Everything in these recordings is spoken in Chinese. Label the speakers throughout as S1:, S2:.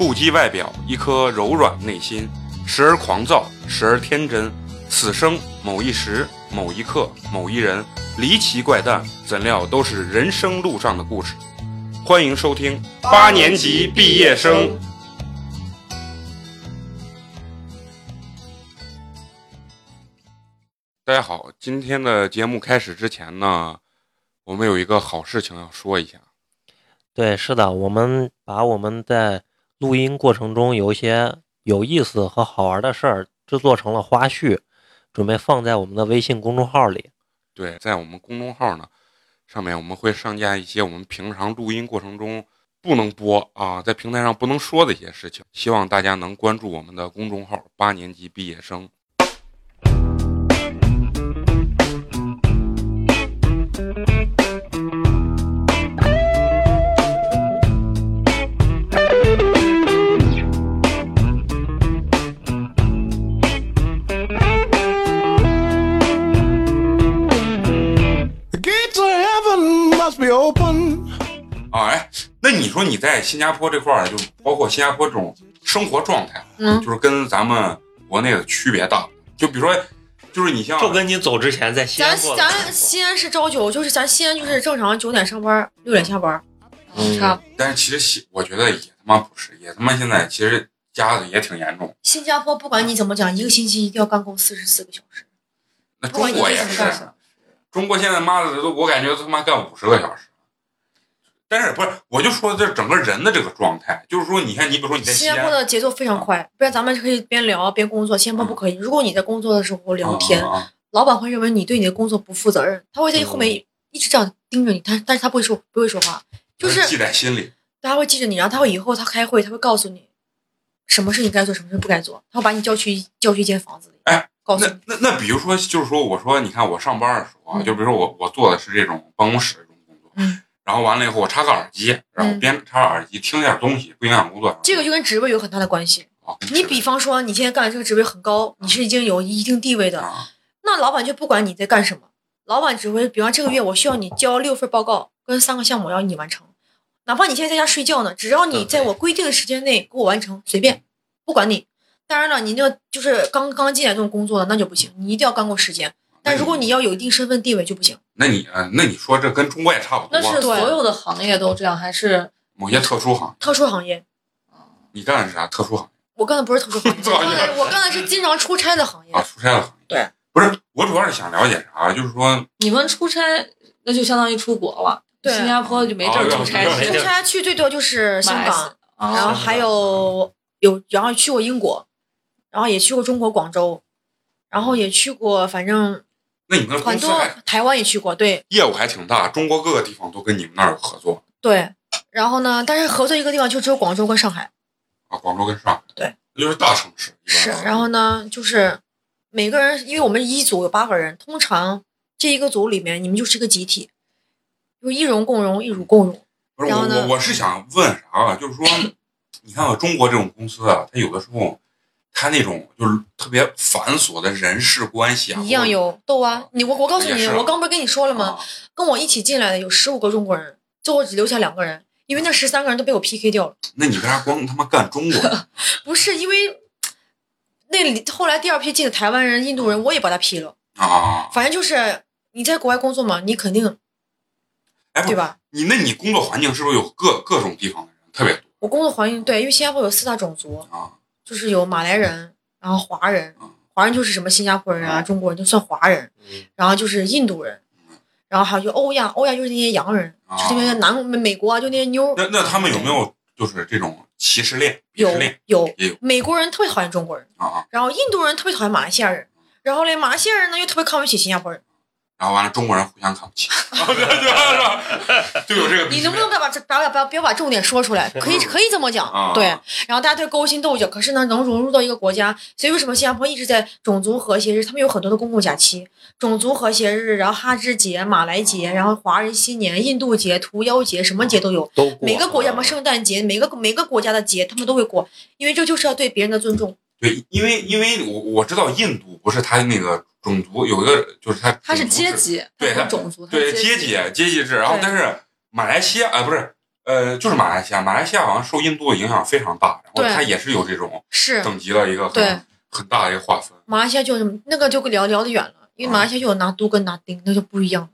S1: 不羁外表，一颗柔软内心，时而狂躁，时而天真。此生某一时、某一刻、某一人，离奇怪诞，怎料都是人生路上的故事。欢迎收听八年级毕业生。大家好，今天的节目开始之前呢，我们有一个好事情要说一下。
S2: 对，是的，我们把我们在录音过程中有一些有意思和好玩的事儿制作成了花絮，准备放在我们的微信公众号里。
S1: 对，在我们公众号呢，上面我们会上架一些我们平常录音过程中不能播啊，在平台上不能说的一些事情。希望大家能关注我们的公众号“八年级毕业生”。啊，哎，那你说你在新加坡这块儿，就包括新加坡这种生活状态，
S3: 嗯，
S1: 就是跟咱们国内的区别大。就比如说，就是你像，
S2: 就跟你走之前在西安
S3: 咱咱西安是朝九，就是咱西安就是正常九点上班，六点下班，
S2: 嗯
S3: 差。
S1: 但是其实西，我觉得也他妈不是，也他妈现在其实加的也挺严重。
S3: 新加坡不管你怎么讲，一个星期一定要干够四十四个小时。
S1: 那中国也是，中国现在妈的都我感觉都他妈干五十个小时。但是不是，我就说这整个人的这个状态，就是说，你看，你比如说你在
S3: 新加坡的节奏非常快，不然咱们可以边聊边工作。新加坡不可以，如果你在工作的时候聊天，老板会认为你对你的工作不负责任，他会在后面一直这样盯着你，但但是他不会说不会说话，就是
S1: 记在心里。
S3: 他会记着你，然后他会以后他开会，他会告诉你什么事情该做，什么事不该做，他会把你叫去叫去一间房子里，
S1: 哎，
S3: 告诉
S1: 你。那那那比如说，就是说，我说，你看我上班的时候啊，就比如说我我做的是这种办公室这种工作，
S3: 嗯。
S1: 然后完了以后，我插个耳机，然后边插耳机听点东西，不影响工作。
S3: 这个就跟职位有很大的关系。
S1: 啊、
S3: 你比方说，你现在干的这个职位很高，你是已经有一定地位的，
S1: 啊、
S3: 那老板就不管你在干什么，老板只会，比方这个月我需要你交六份报告跟三个项目要你完成，哪怕你现在在家睡觉呢，只要你在我规定的时间内给我完成，随便，不管你。当然了，你那个就是刚刚进来这种工作的那就不行，你一定要干够时间。但如果你要有一定身份地位就不行。
S1: 那你啊，那你说这跟中国也差不多。
S4: 那是所有的行业都这样，还是
S1: 某些特殊行业？
S3: 特殊行业。
S1: 你干的是啥特殊行业？
S3: 我干的不是特殊行业，我干的我干的是经常出差的行业。
S1: 啊，出差的行业。
S3: 对，
S1: 不是，我主要是想了解啥，就是说
S4: 你们出差那就相当于出国了。
S3: 对，
S4: 新加坡就没地儿出差。
S3: 出差去最多就是香港，
S4: 哦、
S3: 然后还有有，然后去过英国，然后也去过中国广州，然后也去过，反正。
S1: 那你们
S3: 很多台湾也去过，对，
S1: 业务还挺大，中国各个地方都跟你们那儿有合作。
S3: 对，然后呢，但是合作一个地方就只有广州跟上海。
S1: 啊，广州跟上海。
S3: 对，
S1: 那就是大城市。
S3: 是，然后呢，就是每个人，因为我们一组有八个人，通常这一个组里面，你们就是一个集体，就一荣共荣，一辱共辱。
S1: 不是我我我是想问啥啊？就是说，你看啊，中国这种公司啊，它有的时候。他那种就是特别繁琐的人事关系啊，
S3: 一样有逗啊！你我我告诉你，
S1: 啊、
S3: 我刚不是跟你说了吗？
S1: 啊、
S3: 跟我一起进来的有十五个中国人，最后只留下两个人，因为那十三个人都被我 PK 掉了。
S1: 那你为啥光他妈干中国人？
S3: 不是因为那里后来第二批进的台湾人、印度人，我也把他 P 了
S1: 啊。
S3: 反正就是你在国外工作嘛，你肯定，
S1: 哎，
S3: 对吧？
S1: 你那你工作环境是不是有各各种地方的人特别多？
S3: 我工作环境对，因为新加坡有四大种族
S1: 啊。
S3: 就是有马来人，然后华人，华人就是什么新加坡人啊、中国人就算华人，然后就是印度人，然后还有就欧亚，欧亚就是那些洋人，就是那些南美国啊，就那些妞。
S1: 那那他们有没有就是这种歧视链？
S3: 有
S1: 有
S3: 有
S1: 有。
S3: 美国人特别讨厌中国人
S1: 啊，
S3: 然后印度人特别讨厌马来西亚人，然后嘞马来西亚人呢又特别看不起新加坡人。
S1: 然后完了，中国人互相看不起？就有这个。
S3: 你能不能把把把把不要把重点说出来？可以可以这么讲，
S1: 啊、
S3: 对。然后大家都勾心斗角，可是呢，能融入到一个国家，所以为什么新加坡一直在种族和谐日？他们有很多的公共假期，种族和谐日，然后哈芝节、马来节，然后华人新年、印度节、屠妖节，什么节都有。
S2: 都
S3: 每个国家嘛，圣诞节，每个每个国家的节他们都会过，因为这就是要对别人的尊重。
S1: 对，因为因为我我知道印度不是他那个种族有一个就是他
S4: 它是阶级，
S1: 对它
S4: 它不是种族，
S1: 对阶级阶级制，然后但是马来西亚啊、不是呃，就是马来西亚，马来西亚好像受印度的影响非常大，然后
S3: 对
S1: 它也是有这种
S3: 是
S1: 等级的一个
S3: 对
S1: 很很大的一个划分。
S3: 马来西亚就是那个就聊聊得远了，因为马来西亚就有拿督跟拿丁，那就不一样。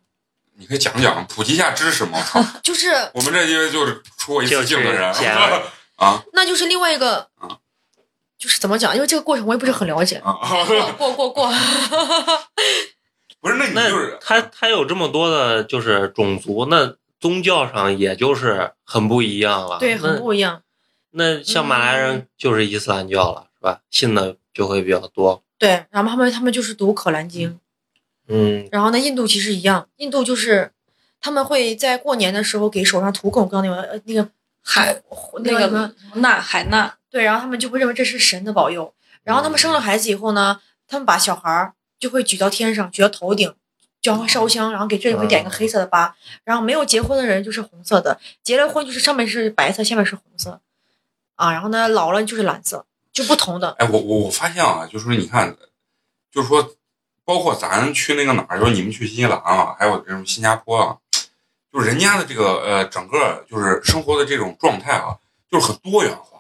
S1: 你可以讲讲，普及一下知识嘛。
S3: 就是
S1: 我们这因为就是出过一次镜的人 啊
S3: 那就是另外一个
S1: 啊，
S3: 就是怎么讲？因为这个过程我也不是很了解。
S1: 啊，
S3: 过 过过，
S1: 不是，那你
S2: 那
S1: 就是
S2: 他他有这么多的，就是种族，那宗教上也就是很不一样了。
S3: 对，很不一样。
S2: 那像马来人就是伊斯兰教了，是吧？信的就会比较多。
S3: 对，然后他们他们就是读《可兰经》，
S2: 嗯，
S3: 然后呢，印度其实一样，印度就是他们会在过年的时候给手上涂各种各样那个呃那个
S4: 海
S3: 那个
S4: 那个什么钠海钠，
S3: 对，然后他们就会认为这是神的保佑。然后他们生了孩子以后呢，他们把小孩儿就会举到天上，举到头顶，就让他烧香，然后给这里会点一个黑色的疤。然后没有结婚的人就是红色的，结了婚就是上面是白色，下面是红色，啊，然后呢老了就是蓝色，就不同的。
S1: 哎，我我我发现啊，就是说你看，就是说，包括咱去那个哪儿，就是你们去新西兰啊，还有这种新加坡啊，就是人家的这个呃整个就是生活的这种状态啊，就是很多元化。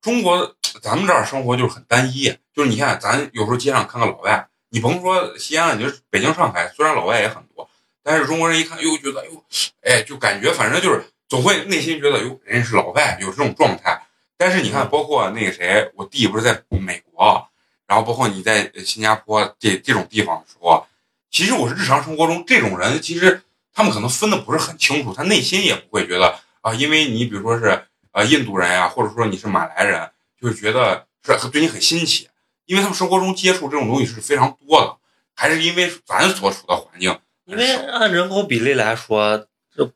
S1: 中国 咱们这儿生活就是很单一，就是你看咱有时候街上看看老外，你甭说西安了，你说北京、上海，虽然老外也很多，但是中国人一看，又，觉得哟，哎，就感觉反正就是总会内心觉得哟，人家是老外，有这种状态。但是你看，包括那个谁，我弟不是在美国啊，然后包括你在新加坡这这种地方的时候啊，其实我是日常生活中这种人，其实他们可能分的不是很清楚，他内心也不会觉得啊，因为你比如说是呃印度人呀、或者说你是马来人，就会觉得是对你很新奇，因为他们生活中接触这种东西是非常多的，还是因为咱所处的环境
S2: 因为按人口比例来说，这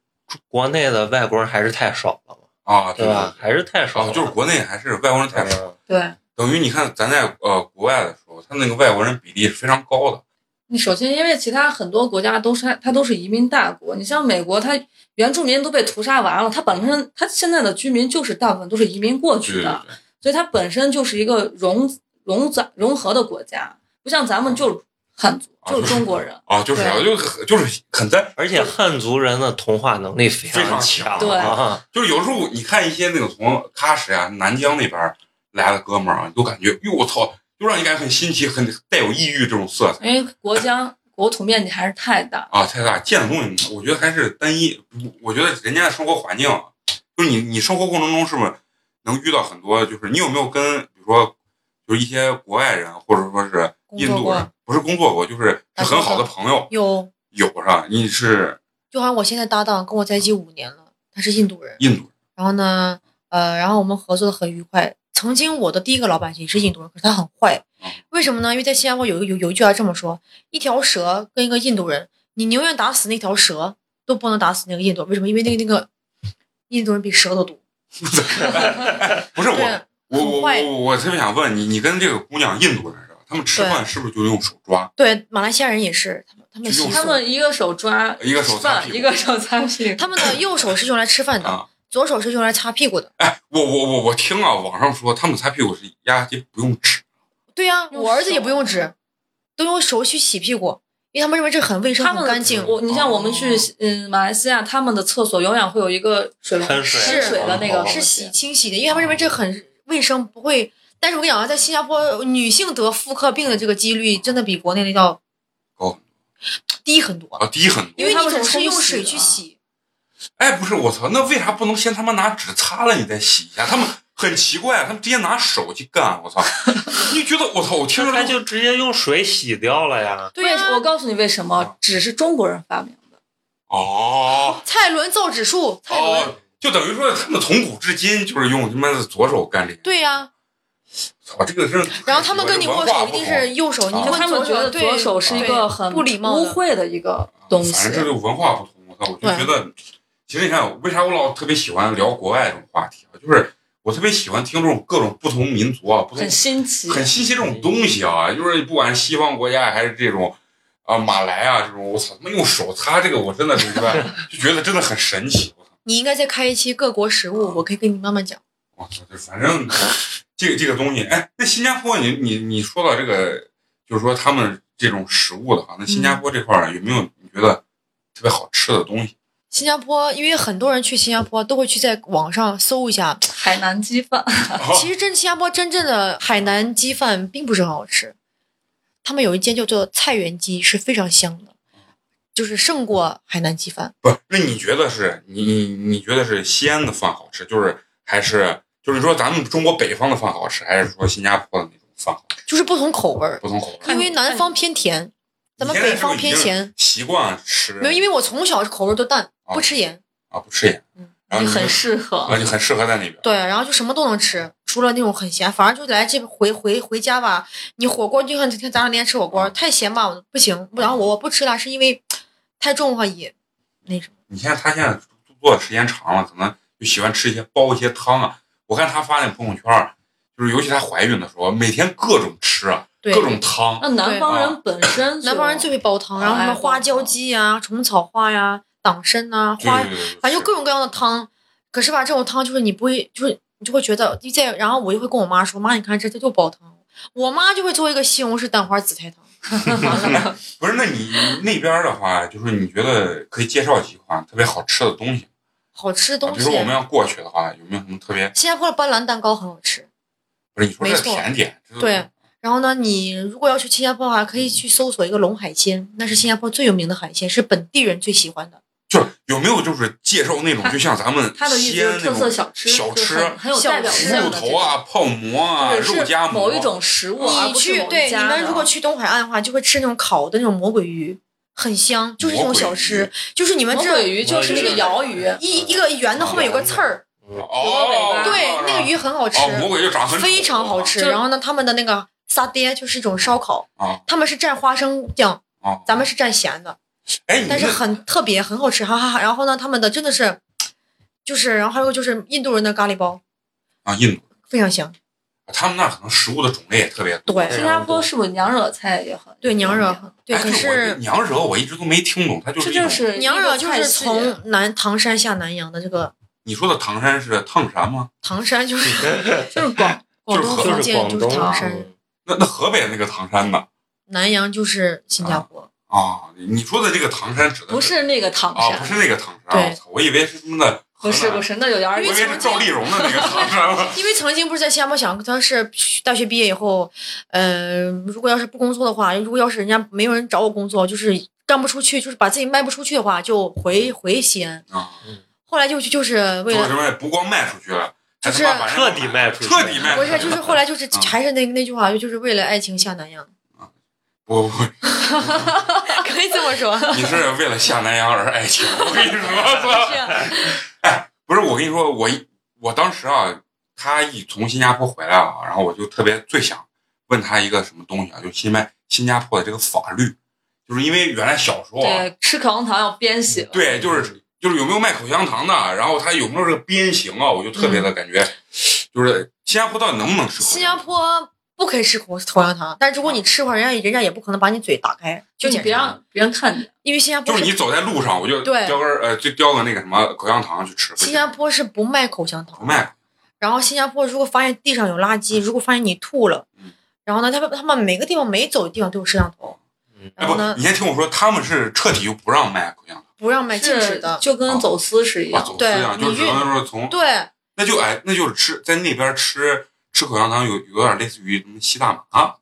S2: 国内的外国人还是太少了嘛，
S1: 啊，
S2: 对吧？？还是太少
S1: 啊，就是国内还是外国人太少，
S2: 嗯
S4: 对
S1: 等于你看咱在呃国外的时候，他那个外国人比例是非常高的。
S4: 你首先，因为其他很多国家都是它都是移民大国，你像美国，它原住民都被屠杀完了，它本身它现在的居民就是大部分都是移民过去
S1: 对对
S4: 的，
S1: 对。
S4: 所以它本身就是一个融融杂融合的国家，不像咱们就是汉族，
S1: 啊
S4: 就是中国人。
S1: 啊，就是啊，就很就是很在，
S2: 而且汉族人的同化能力非
S1: 非常
S2: 强，
S1: 强
S4: 对
S2: 啊，
S1: 就是有时候你看一些那个从喀什啊、南疆那边来的哥们儿啊，你都感觉，哟我操，就让你感觉很新奇，很带有异域这种色彩
S4: 因为国家国土面积还是太大，
S1: 啊，太大。建的东西，我觉得还是单一。我觉得人家的生活环境啊，就是你你生活过程中是不是能遇到很多？就是你有没有跟比如说就是一些国外人或者说是印度人，不是工作过，就是是很好的朋友，
S3: 有，
S1: 有是吧？你是
S3: 就好像我现在搭档跟我在一起五年了，他是印度人。
S1: 印度人
S3: 然后呢，呃，然后我们合作的很愉快。曾经我的第一个老板也是印度人，可是他很坏
S1: 嗯。
S3: 为什么呢？因为在新加坡有有有一句话这么说：一条蛇跟一个印度人，你宁愿打死那条蛇，都不能打死那个印度人。为什么？因为那个那个印度人比蛇都毒。
S1: 不是我，我我我我特别想问你，你跟这个姑娘印度人是吧？他们吃饭是不是就用手抓？
S3: 对，马来西亚人也是，他们他们
S4: 他们一个手抓
S1: 一个手
S4: 一个手擦屁股。
S3: 他们的右手是用来吃饭的，
S1: 啊
S3: 左手是用来擦屁股的。
S1: 哎，我我我我听啊，网上说他们擦屁股是压根不用纸
S3: 对呀、
S4: 用
S3: 我儿子也不用纸，都用手去洗屁股，因为他们认为这很卫生、
S4: 他们
S3: 很干净。
S4: 我你像我们去
S1: 哦
S4: 嗯马来西亚，他们的厕所永远会有一个水龙
S2: 喷水
S4: 喷水的那个
S1: 哦
S3: 是洗清洗的，因为他们认为这很卫生，不会。但是我跟你讲啊，在新加坡，女性得妇科病的这个几率真的比国内的要
S1: 高
S3: 低很多，
S1: 啊，低很多。
S3: 因为你
S4: 因为他们
S3: 总是用水去洗。
S1: 哎，不是我操，那为啥不能先他妈拿纸擦了你再洗一下？他们很奇怪，他们直接拿手去干。我操，你觉得我操？我听着都
S2: 那他就直接用水洗掉了呀。
S3: 对呀、
S4: 为我告诉你为什么，纸是中国人发明的。
S1: 哦
S3: 蔡伦造纸术，蔡伦，
S1: 哦，就等于说他们从古至今就是用他妈的左手干这个。
S3: 对呀、
S1: 操，这个真是。
S3: 然后他们跟你握手一定是右手，你
S1: 啊
S3: 问
S4: 他们觉得左手是一个很
S3: 不礼貌的。
S4: 污秽的一个东西。
S1: 反正这就文化不同，我操，我就觉得，其实你看，为啥我老特别喜欢聊国外这种话题啊？就是我特别喜欢听这种各种不同民族啊，不同
S4: 很新奇，
S1: 很新奇这种东西啊，就是不管是西方国家还是这种啊马来啊这种，我操，他妈用手擦这个，我真的是就觉得真的很神奇。
S3: 你应该再开一期各国食物，我可以跟你慢慢讲。
S1: 我操，这反正这个这个东西，哎，那新加坡你你你说到这个，就是说他们这种食物的话，那新加坡这块儿有没有你觉得特别好吃的东西？
S3: 新加坡，因为很多人去新加坡都会去在网上搜一下，
S4: 海南鸡饭，
S3: 其实真新加坡真正的海南鸡饭并不是很好吃，他们有一间叫做菜园鸡是非常香的，就是胜过海南鸡饭。
S1: 不，那你觉得是你你你觉得是西安的饭好吃，就是还是就是说咱们中国北方的饭好吃，还是说新加坡的那种饭好吃？
S3: 就是不同口味儿，
S1: 不同口味。
S3: 因为南方偏甜，咱们北方偏咸。
S1: 习惯吃
S3: 没有，因为我从小口味都淡，
S1: 啊
S3: 不吃盐。
S1: 啊不吃盐，
S3: 嗯
S4: 很
S1: 然后你就
S4: 适合
S1: 啊，。你很适合在那边。
S3: 对，然后就什么都能吃，除了那种很咸。反正就来这边回回回家吧，你火锅就像今天咱俩那天吃火锅，太咸吧不行。然后我我不吃了，是因为太重的话也那什么。
S1: 你现在他现在做的时间长了，可能就喜欢吃一些煲一些汤啊。我看他发那朋友圈儿，就是尤其她怀孕的时候，每天各种吃啊，各种汤。
S4: 那南方人本身
S3: 南方人最会煲汤，然后什么花椒鸡呀、虫草花呀、党参呐、花，
S1: 对对对对，
S3: 反正就各种各样的汤。可是吧，这种汤就是你不会，就是你就会觉得，就在然后我就会跟我妈说，妈，你看这这就煲汤。我妈就会做一个西红柿蛋花紫菜汤。
S1: 不是，那你那边的话，就是你觉得可以介绍几款特别好吃的东西？
S3: 好吃的
S1: 啊
S3: 东西
S1: 比如说我们要过去的话，有没有什么特别？
S3: 新加坡的斑斓蛋糕很好吃。
S1: 不是你说这甜点，
S3: 对，然后呢，你如果要去新加坡的话，可以去搜索一个龙海鲜，那是新加坡最有名的海鲜，是本地人最喜欢的。
S1: 就是有没有就是介绍那种，就像咱们
S4: 他的意思就是特
S1: 西安那种
S4: 色小吃，
S1: 小吃
S4: 就是很很有代表性
S1: 头啊、泡馍啊、肉夹馍，
S4: 某一种食物，
S3: 你去对你们如果去东海岸的话，就会吃那种烤的那种魔鬼鱼，很香，就是这种小吃，就是你们这
S4: 魔鬼鱼就是那个鳐鱼，
S3: 一一个圆的后面有个刺儿，
S1: 哦，
S3: 对，那个鱼很好吃，
S1: 哦，魔鬼就长得很
S3: 非常好吃。然后呢，他们的那个沙爹就是一种烧烤，
S1: 啊
S3: 他们是蘸花生酱，
S1: 啊！
S3: 咱们是蘸咸的。
S1: 哎，
S3: 但是很特别，很好吃，哈哈哈。然后呢，他们的真的是，就是，然后还有就是印度人的咖喱包，
S1: 啊，印度，
S3: 非常香。
S1: 他们那儿可能食物的种类也特别多。
S3: 对
S4: 新加坡是不是娘惹菜也很
S3: 对娘惹，对，
S1: 哎
S3: 可是
S1: 娘惹我一直都没听懂，它就是
S4: 这就是
S3: 娘惹就是从南唐山下南洋的这个
S1: 你说的唐山是唐山吗？
S3: 唐山，就是
S4: 就是广
S3: 广
S1: 就是河
S3: 东福建就是唐山，
S2: 嗯
S1: 那那河北那个唐山呢？
S3: 南洋就是新加坡。
S1: 啊，你说的这个唐山指的
S4: 不是那个唐
S1: 啊，
S4: 山，
S1: 不是那个唐山，
S3: 对
S1: 我以为是他们的
S4: 不是不，是，那有点儿
S1: 我以为是赵丽蓉的那个唐山。
S3: 因为曾经不是在新加坡想，他是大学毕业以后，呃，如果要是不工作的话，如果要是人家没有人找我工作，就是干不出去，就是把自己卖不出去的话，就回回西安。
S1: 啊，
S3: 后来就就是为了
S1: 不光卖出去了，
S3: 就是
S2: 彻底卖出去
S1: 彻底卖出去了。
S3: 不是，就是后来就是
S1: 嗯
S3: 还是那那句话，就是为了爱情下南洋，
S1: 不不，
S3: 可以这么说。
S1: 你是为了下南洋而爱情，我跟你说，哎，不是，我跟你说，我一我当时啊，他一从新加坡回来啊，然后我就特别最想问他一个什么东西啊，就新麦新加坡的这个法律，就是因为原来小时候啊，
S4: 对吃口香糖要鞭刑，
S1: 对，就是就是有没有卖口香糖的，然后他有没有这个鞭刑啊，我就特别的感觉，就是新加坡到底能不能吃口
S3: 新？加坡不可以吃口口香糖，但是如果你吃的话，人家人家也不可能把你嘴打开
S4: 就你别让别人看见。
S3: 因为新加坡
S1: 就是你走在路上，我就
S3: 对
S1: 叼根儿呃，就叼个那个什么口香糖去吃。
S3: 新加坡是不卖口香糖
S1: 不，卖，
S3: 然后新加坡如果发现地上有垃圾，如果发现你吐了
S1: 嗯，
S3: 然后呢，他们他们每个地方每走的地方都有摄像头，
S2: 嗯
S1: 哎不
S3: 然后呢，
S1: 你先听我说，他们是彻底就不让卖口香糖，
S3: 不让卖禁止的，
S4: 就跟走私是一
S1: 啊，
S4: 样。
S1: 走私一样，
S3: 对你
S1: 就只能说从
S3: 对，
S1: 那就哎，那就是吃在那边吃吃口香糖有有点类似于什么吸大麻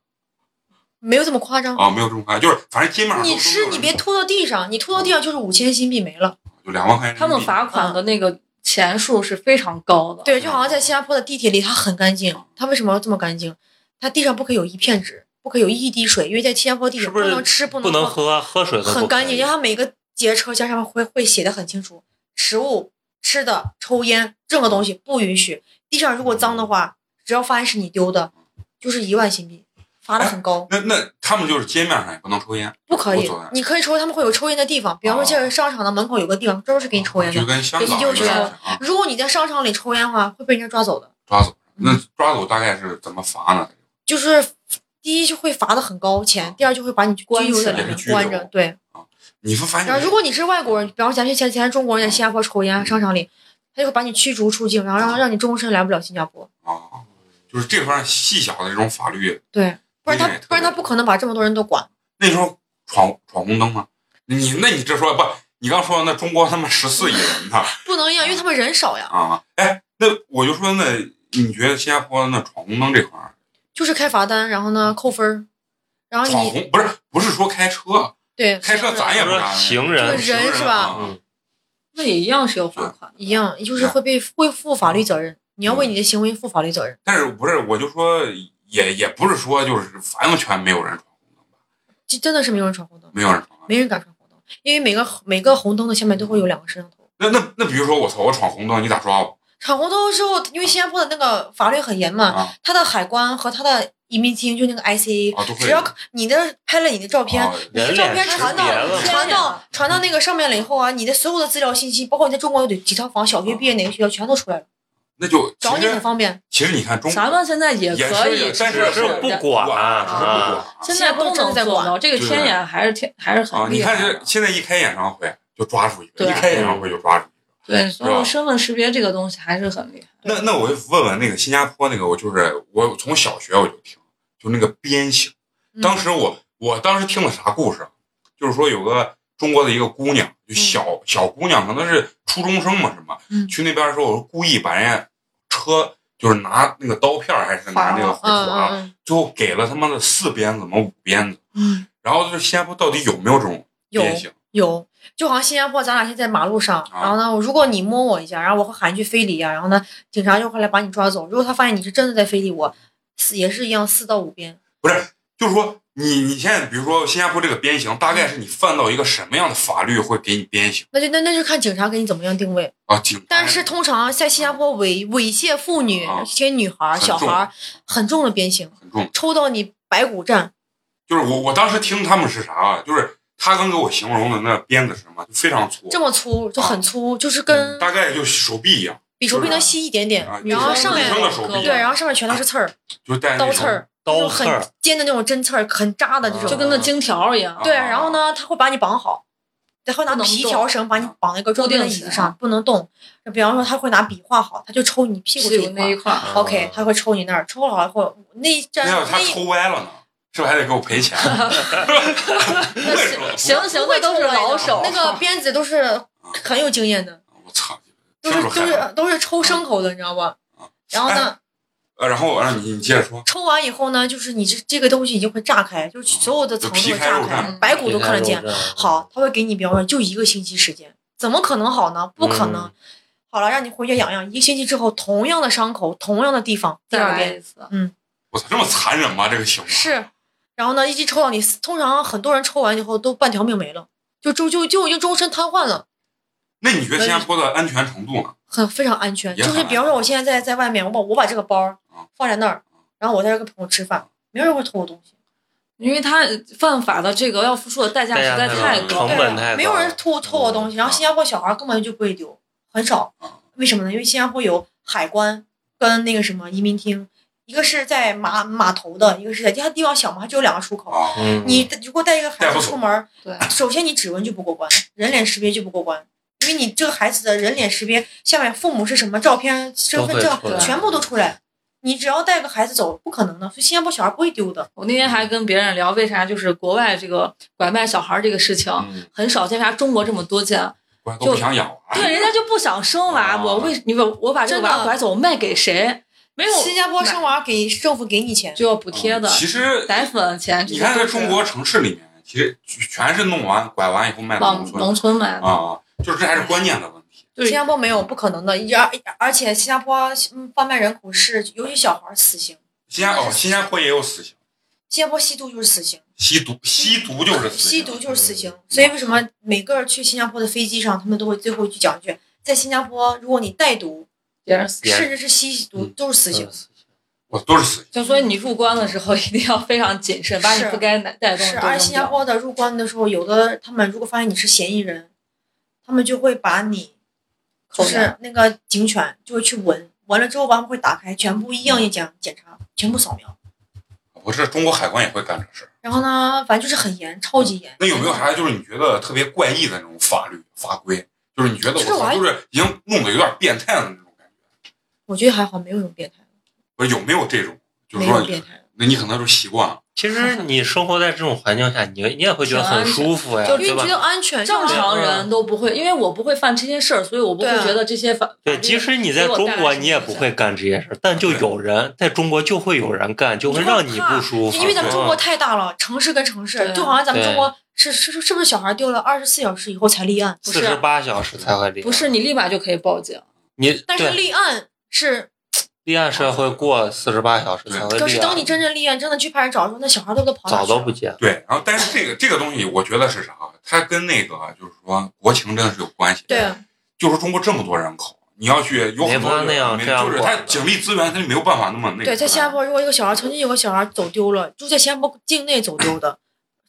S3: 没有这么夸张。
S1: 啊，没有这么夸张，就是反正街面上
S3: 你吃你别，吐到地上，你吐到地上就是五千新币没了。
S1: 就两万块钱。
S4: 他们罚款的那个钱数是非常高的。
S3: 对，就好像在新加坡的地铁里，它很干净。它为什么要这么干净？它地上不可以有一片纸，不可以有一滴水，因为在新加坡地铁
S2: 不
S3: 能吃不
S2: 不能
S3: 喝，
S2: 喝，水
S3: 很干净。因为它每个节车厢上面会会写的很清楚，食物、吃的、抽烟任何东西不允许。地上如果脏的话，只要发现是你丢的，就是一万新币，罚的很高。
S1: 那那他们就是街面上也不能抽烟，
S3: 不可以你可以抽，他们会有抽烟的地方，比方说这个商场的门口有个地方专门是给你抽烟
S1: 就
S3: 的。
S1: 跟香港有
S3: 对你就去
S1: 点像啊，
S3: 如果你在商场里抽烟的话，会被人家抓走的。
S1: 抓走。那抓走大概是怎么罚呢？
S3: 就是第一就会罚的很高钱，第二就会把你
S4: 关起来
S3: 关着。对，
S1: 你们发现
S3: 然后如果你是外国人，比方说咱们现在中国人在新加坡抽
S1: 嗯
S3: 烟，商场里，他就会把你驱逐出境，然后让让你终身来不了新加坡。
S1: 啊，就是这方面细小的这种法律，
S3: 对，不然他不然他不可能把这么多人都管。
S1: 那时候闯闯红灯吗？你那你这说不，你刚说那中国他妈十四亿人呢
S3: 不能一样，因为他们人少呀，
S1: 啊！哎，那我就说，那你觉得新加坡那闯红灯这块儿，
S3: 就是开罚单，然后呢扣分儿，然后你
S1: 闯红不是不是说开车，
S3: 对
S1: 开车咱也不敢，
S2: 行人
S3: 人是吧
S1: 啊
S2: 嗯，
S4: 那也一样是要罚款。
S3: 一样，就是会被会负法律责任，你要为你的行为负法律责任。
S1: 但是不是我就说也也不是说就是完全没有人闯红灯吧，
S3: 这真的是没有人闯红灯，
S1: 没有人闯红灯。
S3: 没人敢闯红灯，因为每个每个红灯的下面都会有两个摄像头。
S1: 那那那比如说我操，我闯红灯，你咋抓我
S3: 闯红灯之后，因为新加坡的那个法律很严嘛，
S1: 啊？
S3: 他的海关和他的移民厅就那个 ICA，
S1: 啊，
S3: 只要你的拍了你的照片，
S1: 啊
S3: 你的照片传到传到传到那个上面了以后啊，你的所有的资料信息，包括你在中国有几套房、小学毕业哪个学校，全都出来了，
S1: 那就
S3: 找你很
S1: 其实
S3: 方便。
S1: 其实你看中
S4: 咱们现在也
S1: 也
S4: 可以，
S1: 是但是
S2: 是不管
S1: 啊，只是不管
S2: 啊
S1: 啊
S4: 现在都能做到，这个天眼还是天还是
S1: 啊！你看
S4: 很厉害的。
S1: 这现在一开演唱会就抓住一个，一开演唱会就抓住一个。
S4: 对，所
S1: 吧
S4: 有身份识别这个东西还是很厉害。
S1: 那那我就问问那个新加坡那个，我就是我从小学我就听，就那个鞭刑。
S3: 嗯
S1: 当时我我当时听了啥故事？就是说有个中国的一个姑娘，就小、小姑娘，可能是初中生嘛，什么、
S3: 嗯
S1: 去那边的时候，我故意把人家车就是拿那个刀片还是拿那个回
S3: 嗯
S1: 划，
S3: 嗯
S1: 最后给了他妈的四鞭子嘛五鞭子。
S3: 嗯，
S1: 然后就是新加坡到底有没有这种
S3: 有
S1: 鞭刑？
S3: 有，就好像新加坡，咱俩现在在马路上，
S1: 啊
S3: 然后呢，如果你摸我一下，然后我会喊一句非礼啊，然后呢，警察就会来把你抓走。如果他发现你是真的在非礼我，四也是一样四到五鞭。
S1: 不是，就是说你你现在比如说新加坡这个鞭刑，大概是你犯到一个什么样的法律会给你鞭刑
S3: 那就那那就看警察给你怎么样定位。
S1: 啊？警
S3: 但是通常在新加坡猥猥亵妇女、
S1: 啊
S3: 些女孩小孩，很重的鞭刑，
S1: 很重。
S3: 抽到你白骨战。
S1: 就是我我当时听他们是啥啊？就是他刚给我形容的那鞭子是什么？就非常粗，
S3: 这么粗，就很粗，就是跟
S1: 大概就手臂一样，
S3: 比手臂能细一点点
S1: 啊，
S3: 然后上面对，然后上面全都是刺儿，
S1: 就带
S3: 刀刺儿，
S2: 刀
S3: 就很
S2: 刺儿
S3: 尖的那种针刺儿，很扎的这
S1: 啊
S3: 种。
S4: 就跟那金条一样。
S3: 对，然后呢，他会把你绑好，他会拿皮条绳把你绑在一个固定的椅子上，不能动。比方说，他会拿笔画好，他就抽你屁股
S4: 那一
S3: 一块，OK，他会抽你那儿，抽好以后，那一
S1: 要他
S3: 一
S1: 抽歪了呢，是不是还得给我赔钱？
S4: 那 行行刑的都是老手，
S3: 那个鞭子都是很有经验的，
S1: 我操，
S3: 都是都是都是抽牲口的，你知道吧
S1: 啊？
S3: 然后呢，
S1: 呃，然后让你你接着说，
S3: 抽完以后呢，就是你这这个东西已经会炸开，就是所有的层都会炸开
S1: 开，
S3: 白骨都看得见。好，他会给你，表演就一个星期时间，怎么可能好呢？不可能。
S2: 嗯
S3: 好了，让你回去养养，一个星期之后，同样的伤口，同样的地方，第
S4: 再
S3: 二遍
S4: 来一次。
S1: 我操，这么残忍吗？这个刑罚
S3: 是。然后呢，一直抽到你，通常很多人抽完以后都半条命没了，就就就就已经终身瘫痪了，
S1: 那你觉得新加坡的安全程度呢？
S3: 很非常安全。就是比方说，我现在在在外面，我把我把这个包
S1: 啊
S3: 放在那儿，然后我在这跟朋友吃饭，没有人会偷我东西。
S4: 因为他犯法的这个要付出的代价实在太高了。
S2: 成本太高
S3: 没有人偷偷我东西。然后
S1: 啊
S3: 新加坡小孩根本就不会丢，很少
S1: 啊。
S3: 为什么呢？因为新加坡有海关跟那个什么移民厅，一个是在码码头的，一个是在它地方小嘛，它只有两个出口。你如果带一个孩子出门，
S4: 对，
S3: 首先你指纹就不过关，人脸识别就不过关，因为你这个孩子的人脸识别下面父母是什么照片、身份证全部都出来。你只要带个孩子走，不可能的。所以新加坡小孩不会丢的。
S4: 我那天还跟别人聊，为啥就是国外这个拐卖小孩这个事情
S1: 嗯
S4: 很少见，为啥中国这么多见？
S1: 我都不想养娃。
S4: 对，人家就不想生娃，
S1: 啊
S4: 我为你我我把这个娃拐走，我卖给谁？没有
S3: 新加坡生娃给政府给你钱，
S4: 就要补贴的，
S1: 其实
S4: 奶粉钱，
S1: 你看，在中国城市里面，其实全是弄完拐完以后卖到农
S4: 往
S1: 村
S4: 农村买的，
S1: 啊，就是这还是观念的问题。
S4: 对
S3: 新加坡没有，不可能的。而而且新加坡嗯贩卖人口是，尤其小孩儿死刑。
S1: 新加哦，新加坡也有死刑，
S3: 新加坡吸毒就是死刑，
S1: 吸毒吸毒就是死刑
S3: 吸毒就是死刑。所以为什么每个去新加坡的飞机上，他们都会最后一句讲一句，在新加坡，如果你带毒，甚至是吸毒，
S2: 嗯
S3: 都是死刑。
S1: 我都是死刑。
S4: 就所以你入关的时候一定要非常谨慎，把你不该带的东西
S3: 是，
S4: 都扔
S3: 而新加。坡的入关的时候，有的他们如果发现你是嫌疑人，他们就会把你，就是那个警犬就会去闻，闻了之后，他们会打开，全部一样一检检查，全部扫描。
S1: 不是中国海关也会干这事儿。
S3: 然后呢，反正就是很严，超级严。
S1: 那有没有啥就是你觉得特别怪异的那种法律法规？就是你觉得我操，就是已经弄得有点变态的那种感觉。
S3: 我觉得还好，没有那种变态的，
S1: 不是有没有这种？就是
S3: 没有
S1: 说
S3: 变态的。
S1: 那你可能就习惯了。
S2: 其实你生活在这种环境下，你你也会觉得很舒服呀，
S3: 觉？得安全，
S4: 正常人都不会，因为我不会犯这些事儿，所以我不会觉得这些犯。
S2: 对，即使你在中国，你也不会干这些事儿，但就有人在中国就会有人干，就会让你不舒服。
S3: 因为咱们中国
S2: 嗯
S3: 太大了，城市跟城市，就好像咱们中国是是是不是小孩丢了二十四小时以后才立案？
S2: 四十八小时才会立案，
S4: 不是你立马就可以报警。
S2: 你
S3: 但是立案是，
S2: 立案是会过四十八小时才会立案
S3: 可是等你，真正立案，真的去派出所找的时候，那小孩都都跑哪
S2: 早都不见。
S1: 对，然后但是这个这个东西，我觉得是啥？它跟那个就是说国情真的是有关系。
S3: 对，
S1: 就是中国这么多人口，你要去有很多
S2: 那样
S1: 没
S2: 这样
S1: 就是他警力资源他就没有办法那么那个。
S3: 对，在新加坡，如果一个小孩曾经有个小孩走丢了，就在新加坡境内走丢的，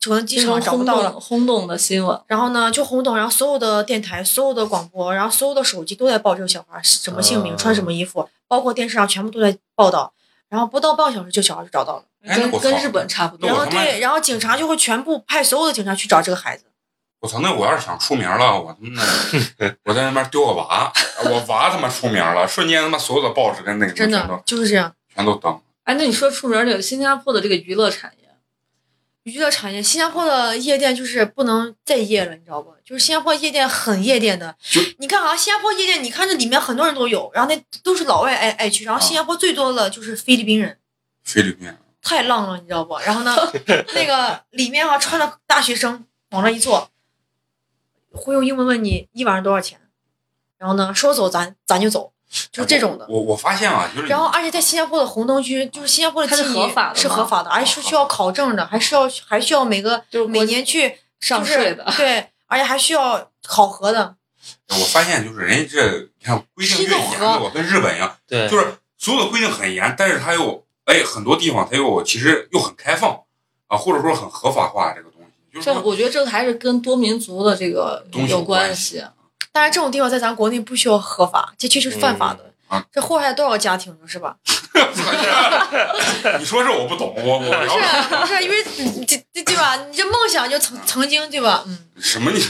S3: 可能机场找不
S4: 轰
S3: 到了
S4: 动。轰动的新闻，
S3: 然后呢，就轰动，然后所有的电台、所有的广播，然后所有的手机都在报这个小孩什么姓名、
S2: 啊
S3: 穿什么衣服，包括电视上全部都在报道。然后不到半个小时，就小孩就找到了。
S4: 跟跟日本差不多
S3: 然后对，然后警察就会全部派所有的警察去找这个孩子。
S1: 我操！那我要是想出名了，我他妈 我在那边丢个娃，我娃他妈出名了，瞬间他妈所有的报纸跟那个
S3: 真的就是这样。
S1: 全都登。
S4: 哎，那你说出名儿这个新加坡的这个娱乐产业，
S3: 娱乐产业，新加坡的夜店就是不能再夜了，你知道不？就是新加坡夜店很夜店的
S1: 就。
S3: 你看啊，新加坡夜店，你看这里面很多人都有，然后那都是老外爱爱去，然后新加坡最多的就是菲律宾人，
S1: 菲律宾，
S3: 太浪了，你知道不？然后呢，那个 里面啊穿着大学生往那一坐，会用英文问你一晚上多少钱，然后呢说走咱咱就走，就是这种的。
S1: 我我发现啊，就是
S3: 然后，而且在新加坡的红灯区，就是新加坡的
S4: 它是合法的吗
S3: 是合法的，而且是需要考证的，还是要还需要每个
S4: 就是每
S3: 年去
S4: 上税的
S3: 对，而且还需要考核的。
S1: 我发现就是人家这你看规定越严的，我跟日本一样，
S2: 对，
S1: 就是所有的规定很严，但是它又哎很多地方它又其实又很开放啊，或者说很合法化这个东西，就是
S4: 我觉得这个还是跟多民族的这个
S1: 东西有关
S4: 系。
S3: 当然，这种地方在咱国内不需要合法，这确实是犯法的。
S1: 嗯啊
S3: 这祸害多少家庭呢？是吧？
S1: 你说这我不懂，我我
S3: 不是
S1: 了解
S3: 不是，因为你这这对吧？你这梦想就曾曾经对吧？嗯，
S1: 什么你。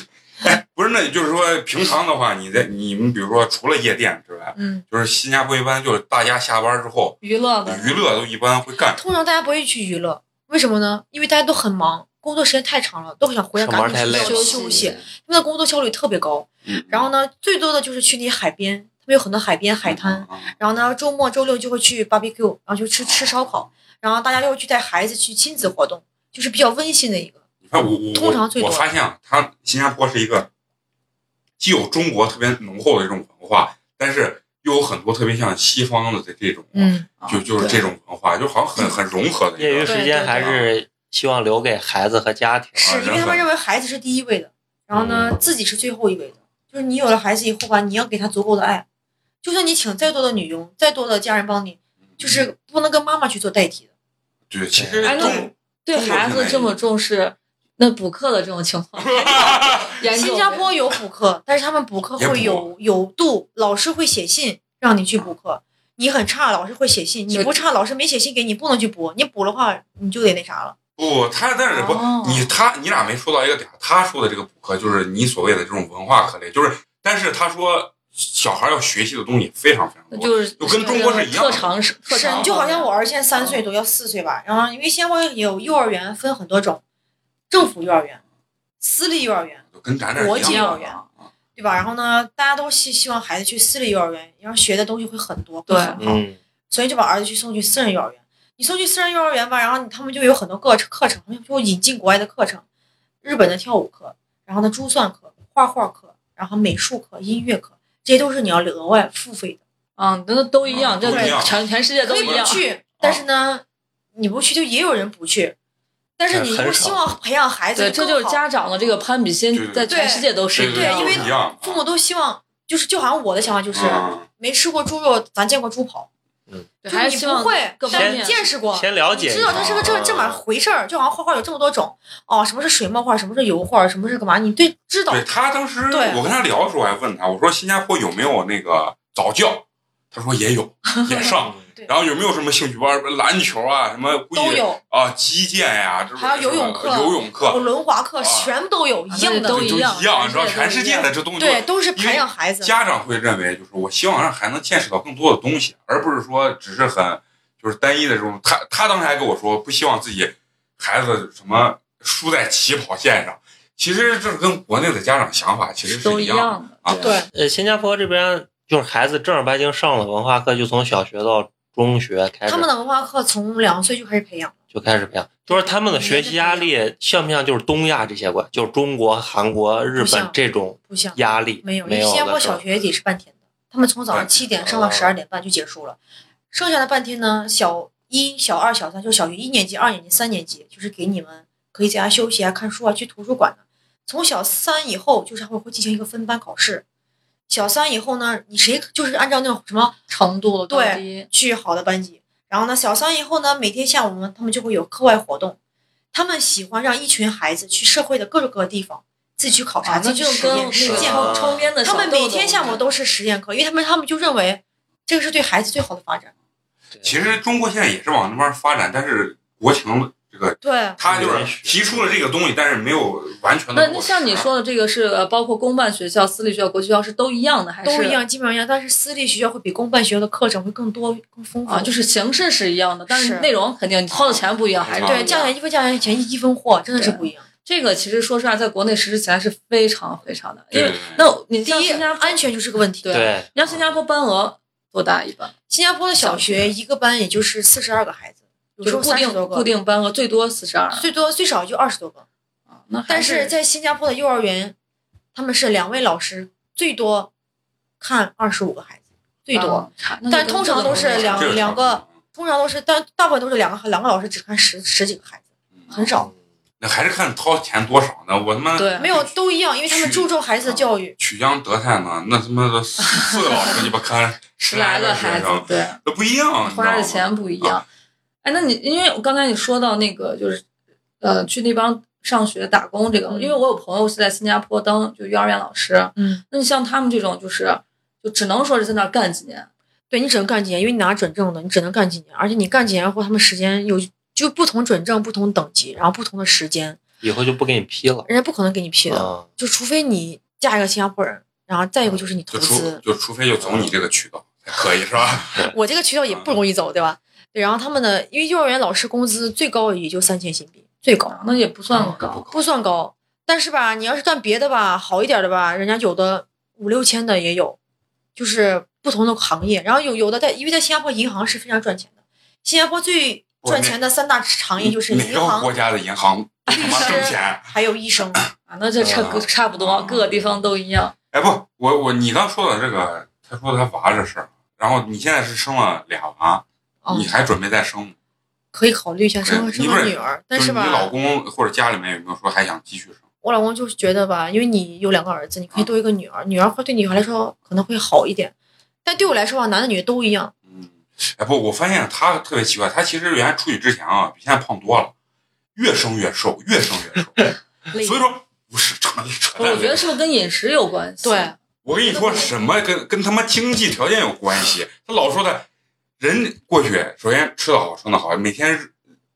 S1: 哎，不是，那就是说，平常的话，你在你们比如说，除了夜店之外，
S3: 嗯，
S1: 就是新加坡一般就是大家下班之后，
S4: 娱乐的，
S1: 娱乐都一般会干。
S3: 通常大家不会去娱乐，为什么呢？因为大家都很忙，工作时间太长了，都想回家赶紧
S2: 太累了
S3: 睡觉休息，因为工作效率特别高。
S1: 嗯
S3: 然后呢，最多的就是去那些海边，他们有很多海边海滩。，
S1: 嗯
S3: 然后呢，周末周六就会去 barbecue，然后就吃吃烧烤，然后大家又去带孩子去亲子活动，就是比较温馨的一个。
S1: 你看我我
S3: 通常最多
S1: 我发现啊，他新加坡是一个既有中国特别浓厚的这种文化，但是又有很多特别像西方的这这种，
S3: 嗯，
S1: 就就是这种文化，就好像很很融合的一
S2: 业余。时间还是希望留给孩子和家庭。
S3: 是因为他们认为孩子是第一位的，然后呢，自己是最后一位的。就是你有了孩子以后吧，你要给他足够的爱，就算你请再多的女佣，再多的家人帮你，就是不能跟妈妈去做代替的。
S1: 对，其实
S4: 哎，那对孩子这么重视，那补课的这种情况。
S3: 新加坡有补课，但是他们补课会有有度，老师会写信让你去补课。你很差，老师会写信；你不差，老师没写信给你，不能去补。你补的话，你就得那啥了。
S1: 不，他但是不
S4: 哦，
S1: 你他你俩没说到一个点，他说的这个补课就是你所谓的这种文化课类，就是，但是他说小孩要学习的东西非常非常多，
S4: 就是
S1: 就跟中国是一样的
S4: 特长是特，长，
S3: 你就好像我儿子现在三岁多，要四岁吧。然后因为新加坡有幼儿园分很多种，政府幼儿园、私立幼儿园，
S1: 跟咱这
S3: 国际幼儿园对吧？然后呢，大家都希希望孩子去私立幼儿园，然后学的东西会很多，会
S4: 对
S3: 很好。
S2: 嗯，
S3: 所以就把儿子去送去私人幼儿园。你送去私人幼儿园吧，然后他们就有很多课程课程，就引进国外的课程，日本的跳舞课，然后呢珠算课、画画课，然后美术课、音乐课，这些都是你要额外付费的。
S4: 嗯，那都一样，这全全世界都
S3: 可以
S4: 一样。
S3: 不去，但是呢，你不去就也有人不去，但是你不希望培养孩子
S4: 对，这就是家长的这个攀比心，在全世界都是一样
S3: 对因为父母都希望，就是就好像我的想法就是，
S1: 嗯
S3: 没吃过猪肉，咱见过猪跑，
S4: 对
S3: 就
S4: 是你
S3: 不会，但你。见识过，
S2: 先了解
S3: 知道它是个这这么回事儿，就好像画画有这么多种哦，什么是水墨画，什么是油画，什么是干嘛？你对知道
S1: 对他当时
S3: 对
S1: 我跟他聊的时候，我还问他，我说新加坡有没有那个早教？他说也有，也上。
S3: 对
S1: 然后有没有什么兴趣班？篮球啊，什么估计
S3: 都有，
S1: 啊，击剑呀，这
S3: 还有游泳课
S1: 游泳课
S3: 轮滑课，
S1: 啊
S3: 全部都有，一样的
S4: 都，
S1: 就
S4: 一样
S1: 一样，你知道，全世界的这东西
S3: 对，都是培养孩子。
S1: 家长会认为，就是我希望让孩子见识到更多的东西，而不是说只是很就是单一的这种。他他当时还跟我说，不希望自己孩子什么输在起跑线上。其实这跟国内的家长想法其实是
S4: 都一
S1: 一样的。
S4: 样的
S1: 啊
S3: 对，
S2: 呃，新加坡这边就是孩子正儿八经上了文化课，就从小学到中学开始
S3: 他们的文化课从两岁就开始培养，
S2: 就开始培养，就是他们的学习压力像不像就是东亚这些国，就是中国、韩国、日本这种
S3: 不像
S2: 压力
S3: 没有，因
S2: 没有
S3: 为新加坡
S2: 的是吧
S3: 小学得是半天的，他们从早上七点上到
S2: 哦
S3: 十二点半就结束了，剩下的半天呢，小一、小二、小三，就是小学一年级、二年级、三年级，就是给你们可以在家休息啊、看书啊、去图书馆的。从小三以后，就是会会进行一个分班考试。小三以后呢，你谁就是按照那种什么
S4: 程度
S3: 对，去好的班级。然后呢，小三以后呢，每天下午呢，他们就会有课外活动。他们喜欢让一群孩子去社会的各个各个地方，自己去考察，
S4: 啊，
S3: 自己
S4: 就跟那
S3: 去实验实践。
S4: 个抽抽烟的
S3: 他们每天下午都是实验课，因为他们他们就认为这个是对孩子最好的发展。
S1: 其实中国现在也是往那边发展，但是国情这个
S3: 对，
S1: 他就是提出了这个东西，但是没有完全的
S4: 那。那像你说的这个是呃包括公办学校、私立学校、国际学校是都一样的，还是
S3: 都一样，基本上一样。但是私立学校会比公办学校的课程会更多、更丰富。
S4: 啊？就是形式是一样的，但是
S3: 是
S4: 内容肯定你掏的钱不一样，还是
S1: 啊
S3: 对，价钱一分价钱钱一分货，真的是不一样。
S4: 这个其实说实话，在国内实施起来是非常非常的，因为那你
S3: 第一，
S4: 像新加坡
S3: 安全就是个问题。
S4: 对
S2: 对
S4: 你像新加坡班额多大一般？
S3: 新加坡的小学一个班也就是四十二个孩子，
S4: 就是固
S3: 三十多个，
S4: 定固定班额最多四十二，
S3: 最多最少就二十多个。
S4: 啊那还
S3: 但是在新加坡的幼儿园，他们是两位老师最多看二十五个孩子，最多。但通常都是两两个通常都是，但大部分都是两个两个老师只看十十几个孩子，
S1: 嗯
S3: 很少。
S1: 那还是看掏钱多少呢？我他妈
S4: 对
S3: 没有都一样，因为他们注重孩子的教育。
S1: 曲江德泰呢，那他妈的四个老师鸡巴看
S4: 十来
S1: 个
S4: 个孩子
S1: 学生，，
S4: 对，
S1: 那不一样，
S4: 花的钱不一样。哎，那你因为我刚才你说到那个就是，呃，去那帮上学打工这个，
S3: 嗯
S4: 因为我有朋友是在新加坡当就幼儿园老师，
S3: 嗯，
S4: 那你像他们这种就是就只能说是在那干几年，
S3: 对你只能干几年，因为你拿准证的，你只能干几年，而且你干几年后，他们时间有就不同准证、不同等级，然后不同的时间，
S2: 以后就不给你批了。
S3: 人家不可能给你批的，
S2: 啊，
S3: 就除非你嫁一个新加坡人，然后再一个就是你投
S1: 就除
S3: 资，
S1: 就除非就走你这个渠道才可以是吧？
S3: 我这个渠道也不容易走，对吧？对，然后他们的因为幼儿园老师工资最高也就三千新币，最高。
S4: 那也不算高。
S3: 不算高，但是吧，你要是干别的吧，好一点的吧，人家有的五六千的也有，就是不同的行业。然后有有的在，因为在新加坡银行是非常赚钱的，新加坡最赚钱的三大行业就是银行
S1: 国、家的银行律师挣钱？
S3: 还有医生。
S4: 啊，那这差
S1: 啊
S4: 差不多，各个地方都一样。
S1: 哎不，我我你刚说的这个，他说他娃这事儿，然后你现在是生了俩娃，
S3: 嗯
S1: 你还准备再生吗？
S3: 可以考虑一下生个生个女儿，但
S1: 就是你老，公或者家里面有没有说还想继续生？
S3: 我老公就是觉得吧，因为你有两个儿子，你可以多一个女儿，女儿会对女孩来说可能会好一点，但对我来说吧，男的女的都一样。
S1: 嗯，哎不，我发现他特别奇怪，他其实原来出去之前啊，比现在胖多了，越生越瘦，越生越瘦。所以说不是扯扯淡。
S4: 我觉得是不是跟饮食有关系？
S3: 对，
S1: 我跟你说什么跟跟他妈经济条件有关系？他老说的，人过去首先吃的好，穿的好，每天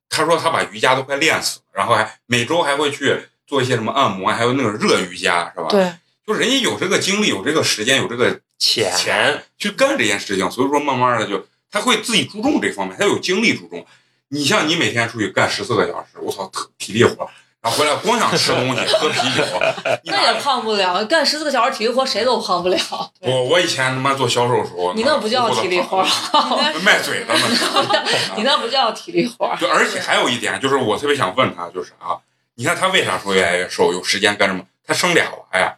S1: 他说他把瑜伽都快练死了，然后还每周还会去做一些什么按摩，还有那种热瑜伽，是吧？，
S3: 对，
S1: 就人家有这个精力，有这个时间，有这个
S2: 钱
S1: 钱去干这件事情，所以说慢慢的就他会自己注重这方面，他有精力注重。你像你每天出去干十四个小时，我操，特体力活，回来光想吃东西、喝啤酒，
S4: 那也胖不了，干十四个小时体力活谁都胖不了。
S1: 我我以前他妈做销售的时候，
S4: 你那不叫体力活，
S1: 卖嘴的呢。
S4: 你那不叫体力活。
S1: 就而且还有一点，就是我特别想问他，就是啊，你看他为啥说越来越瘦，有时间干什么？他生俩娃呀，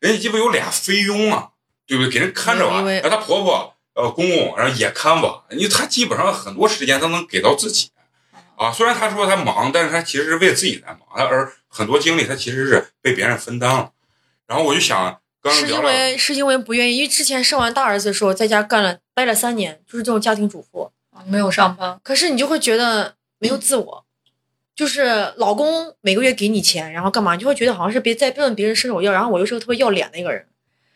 S1: 人家鸡巴有俩菲佣啊，对不对？给人看着娃，然后他婆婆、呃公公，然后也看娃，你他基本上很多时间他能给到自己。啊，虽然他说他忙，但是他其实是为自己在忙，他而很多精力他其实是被别人分担了。然后我就想，刚刚
S3: 是因为是因为不愿意，因为之前生完大儿子的时候，在家干了待了三年，就是这种家庭主妇。
S4: 没有上班，
S3: 可是你就会觉得没有自我，就是老公每个月给你钱，然后干嘛，你就会觉得好像是别在问别人伸手要，然后我又是个特别要脸的一个人，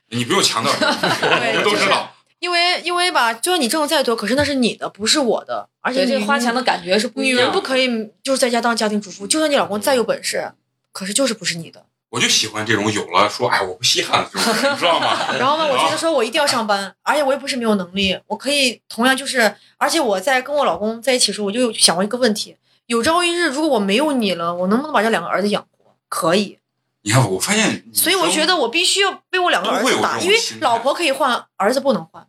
S1: 你不用强调，我们都知道。
S3: 因为因为吧，就算你挣的再多，可是那是你的，不是我的，而且
S4: 这
S3: 个
S4: 花钱的感觉是不一样的。
S3: 女人不可以就是在家当家庭主妇，就算你老公再有本事，可是就是不是你的。
S1: 我就喜欢这种有了说哎我不稀罕的这种，你知道吗？
S3: 然后呢，我觉得说我一定要上班，而且我也不是没有能力，我可以同样就是，而且我在跟我老公在一起的时候，我就想过一个问题：有朝一日如果我没有你了，我能不能把这两个儿子养活？可以，
S1: 你看，我发现，
S3: 所以我觉得我必须要为我两个儿子打，因为老婆可以换，儿子不能换。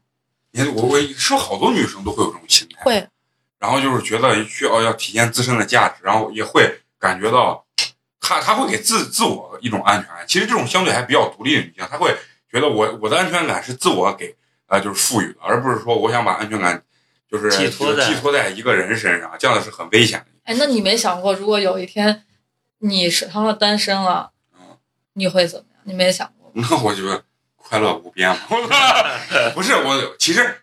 S1: 你看我我是不是好多女生都会有这种心态？
S3: 会，
S1: 然后就是觉得需要要体现自身的价值，然后也会感觉到，他他会给自自我一种安全感。其实这种相对还比较独立的女性，她会觉得我我的安全感是自我给呃就是赋予的，而不是说我想把安全感就是
S2: 寄托在
S1: 寄托在一个人身上，这样的是很危险的。
S4: 哎，那你没想过，如果有一天你是成了单身了
S1: 嗯，
S4: 你会怎么样？你没想过吗？
S1: 那我觉得快乐无边了。不是我，其实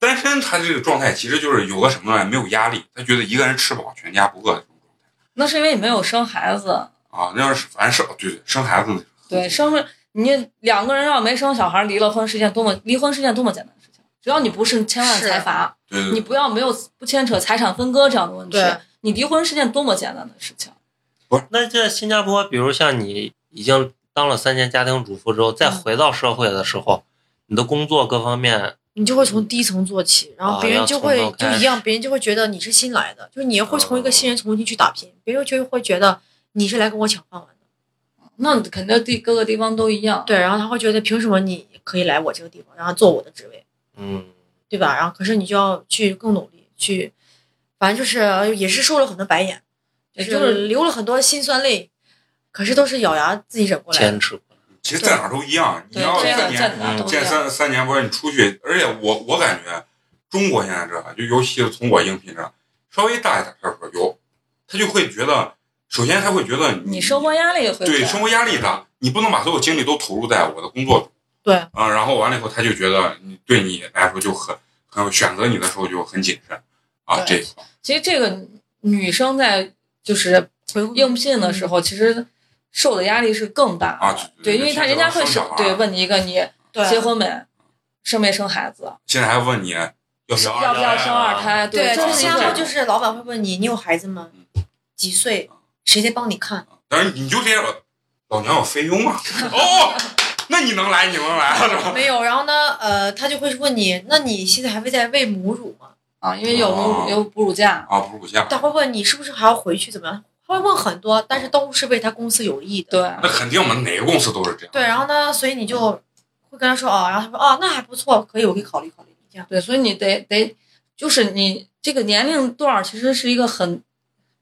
S1: 单身他这个状态其实就是有个什么呢？没有压力，他觉得一个人吃饱全家不饿的这种状态
S4: 那是因为你没有生孩子。
S1: 啊。那要是反正是对对生孩子，
S4: 对，生是你两个人要没生小孩，离了婚是件多么离婚是件多么简单的事情。只要你不是千万财阀，
S1: 对对对，
S4: 你不要没有不牵扯财产分割这样的问题，你离婚是件多么简单的事情。
S2: 不是那在新加坡，比如像你已经当了三年家庭主妇之后，再
S3: 嗯
S2: 回到社会的时候，你的工作各方面，
S3: 你就会从低层做起，然后
S2: 啊
S3: 别人就会就一样，别人就会觉得你是新来的，就是你会从一个新人重新去打拼，别人就会觉得你是来跟我抢饭碗的。
S4: 那肯定地各个地方都一样。
S3: 对，然后他会觉得凭什么你可以来我这个地方，然后做我的职位，
S2: 嗯，
S3: 对吧？然后可是你就要去更努力，去，反正就是也是受了很多白眼，就
S4: 也就是
S3: 是流了很多辛酸泪，可是都是咬牙自己忍过来的。
S2: 坚持过来。
S1: 其实在哪儿都一样。你，要三年见。三三年不是你出去，而且我我感觉中国现在这就尤其是从我应聘这稍微大一点的说有，他就会觉得，首先他会觉得
S4: 你生活压力会
S1: 对生活压力大，你不能把所有精力都投入在我的工作中
S3: 对，
S1: 啊。然后完了以后，他就觉得你对你来说就很很选择你的时候就很谨慎啊。这
S4: 对其实这个女生在就是
S3: 回
S4: 应聘的时候，其实受的压力是更大的。
S1: 啊对
S4: 对，因为他人家会
S1: 生
S4: 对问你一个你结婚没，生没生孩子，
S1: 现在还问你要不要
S4: 要不要生二胎？
S3: 对，就是然
S4: 后
S3: 就是老板会问你，你有孩子吗？几岁？谁在帮你看？
S1: 但是你就这样，老娘有菲佣啊。哦，那你能来，你能来啊，是吧？
S3: 没有，然后呢，呃，他就会问你，那你现在还会在喂母乳吗？
S4: 啊，因为有母
S1: 哦
S4: 乳有哺乳假，
S1: 啊，哺乳假，
S3: 他会问你是不是还要回去怎么样？他会问很多，但是都是为他公司有益的。
S4: 对，
S1: 那肯定嘛，哪个公司都是这样。
S3: 对，然后呢，所以你就会跟他说哦，然后他说哦，那还不错，可以，我可以考虑考虑。这样
S4: 对，所以你得得，就是你这个年龄段其实是一个很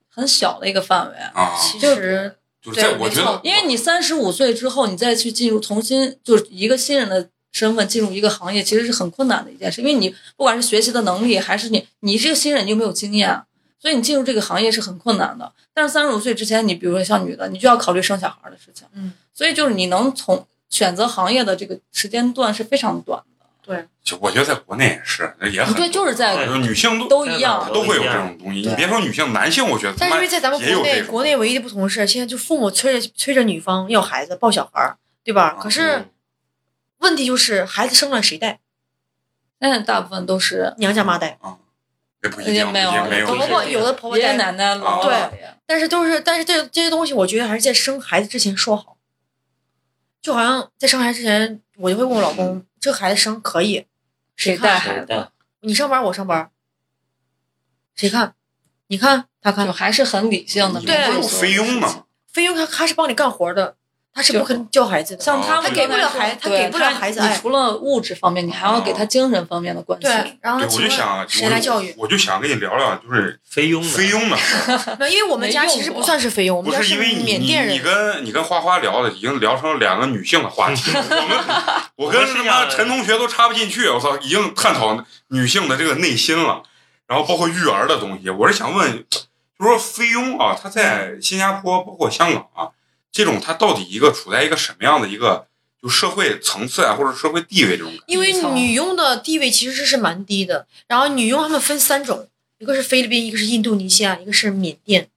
S4: 很小的一个范围，
S1: 啊，
S3: 其实
S1: 就是在
S3: 对没错
S1: 我觉得，
S4: 因为你三十五岁之后，你再去进入重新就是一个新人的身份进入一个行业，其实是很困难的一件事，因为你不管是学习的能力，还是你你这个新人你又没有经验，所以你进入这个行业是很困难的。但是三十五岁之前，你比如说像女的，你就要考虑生小孩的事情，
S3: 嗯，
S4: 所以就是你能从选择行业的这个时间段是非常短的，对
S1: 就我觉得在国内也是，也很
S4: 对，就是在
S1: 女性都
S4: 都一样
S1: 都会有这种东西。你别说女性，男性我觉得
S3: 但是因为在咱们国内，国内唯一的不同是，现在就父母催着催着女方要孩子抱小孩，对吧？
S1: 啊
S3: 可是问题就是孩子生了谁带？
S4: 现在大部分都是
S3: 娘家妈带。
S1: 啊，也不一定，
S4: 也没有
S1: 也没有
S3: 婆婆有的婆婆带，
S4: 爷爷奶奶、姥姥
S3: 对
S4: 姥爷。
S3: 但是都是，但是这这些东西，我觉得还是在生孩子之前说好。就好像在生孩子之前，我就会问我老公，这个孩子生可以，
S4: 谁带孩子？
S3: 你上班我上班，谁看？你看他看
S4: 就，还是很理性的。
S3: 对
S1: 不有菲佣呢？
S3: 菲佣他他是帮你干活的，他是不肯教孩子的。
S4: 像他们
S3: 他给不了孩他给不了孩子爱
S4: 你除了物质方面，你还要给他精神方面的关心。
S3: 对，
S1: 我就想，
S3: 谁来教育？
S1: 我就想跟你聊聊，就是
S2: 菲佣的
S1: 菲佣的事儿。
S3: 没，因为我们家其实不算是菲佣，我
S1: 不
S3: 们家
S1: 是因为你
S3: 缅甸
S1: 人你。跟你跟花花聊的已经聊成两个女性的话题，我们我跟他妈陈同学都插不进去，我操，已经探讨女性的这个内心了，然后包括育儿的东西。我是想问，就说菲佣啊，她在新加坡包括香港啊，这种她到底一个处在一个什么样的一个就社会层次啊，或者社会地位这种？
S3: 因为女佣的地位其实是蛮低的，然后女佣她们分三种，一个是菲律宾，一个是印度尼西亚，一个是缅甸。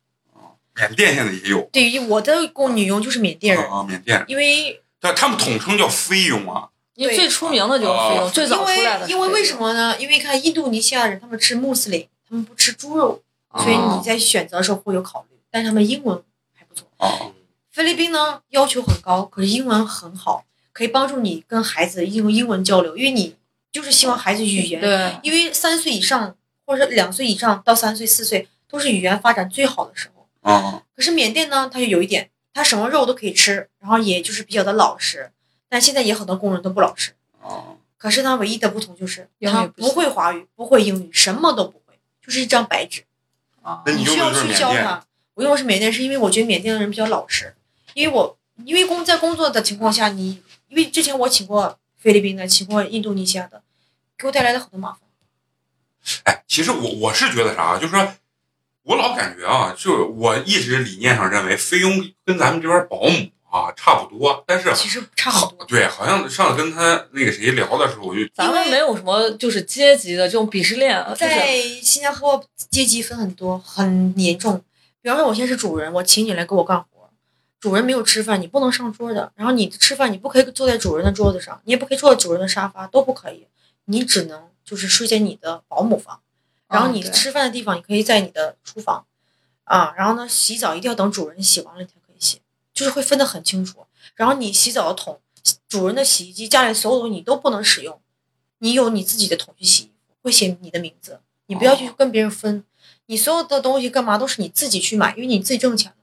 S1: 缅甸现在也有
S3: 对于我的供女佣就是缅甸人，
S1: 啊啊，缅甸，
S3: 因为
S1: 但他们统称叫菲佣啊。
S4: 因为最出名的就是菲
S1: 哦
S4: 佣，最早出来的因
S3: 为因为为什？么呢？因为看印度尼西亚人他们吃穆斯林，他们不吃猪肉，
S1: 哦
S3: 所以你在选择的时候会有考虑，但是他们英文还不错。
S1: 啊，
S3: 菲律宾呢要求很高，可是英文很好，可以帮助你跟孩子用英文交流，因为你就是希望孩子语言，
S4: 对，
S3: 因为三岁以上或者两岁以上到三岁四岁都是语言发展最好的时候。
S1: 啊，
S3: 可是缅甸呢，它就有一点，它什么肉都可以吃，然后也就是比较的老实，但现在也很多工人都不老实。
S1: 啊，
S3: 可是呢，唯一的不同就是他不会华语，不会英语，什么都不会，就是一张白纸。
S4: 啊
S1: 你
S3: 需要去教他。我用的是缅甸，是因为我觉得缅甸的人比较老实，因为我因为工在工作的情况下，你因为之前我请过菲律宾的，请过印度尼西亚的，给我带来了很多麻烦。
S1: 哎，其实我我是觉得啥，就是说，我老感觉啊，就我一直理念上认为菲佣跟咱们这边保姆啊差不多，但是
S3: 其实差很
S1: 好
S3: 多。
S1: 对，好像上次跟他那个谁聊的时候，我就
S4: 咱们没有什么就是阶级的这种鄙视链，就是
S3: 在新加坡阶级分很多，很严重。比方说，我现在是主人，我请你来给我干活，主人没有吃饭，你不能上桌的。然后你吃饭，你不可以坐在主人的桌子上，你也不可以坐在主人的沙发，都不可以。你只能就是睡在你的保姆房。然后你吃饭的地方，你可以在你的厨房，啊，然后呢，洗澡一定要等主人洗完了你才可以洗，就是会分得很清楚。然后你洗澡的桶，主人的洗衣机，家里所有东西你都不能使用，你有你自己的桶去洗衣服，会写你的名字，你不要去跟别人分，你所有的东西干嘛都是你自己去买，因为你自己挣钱的。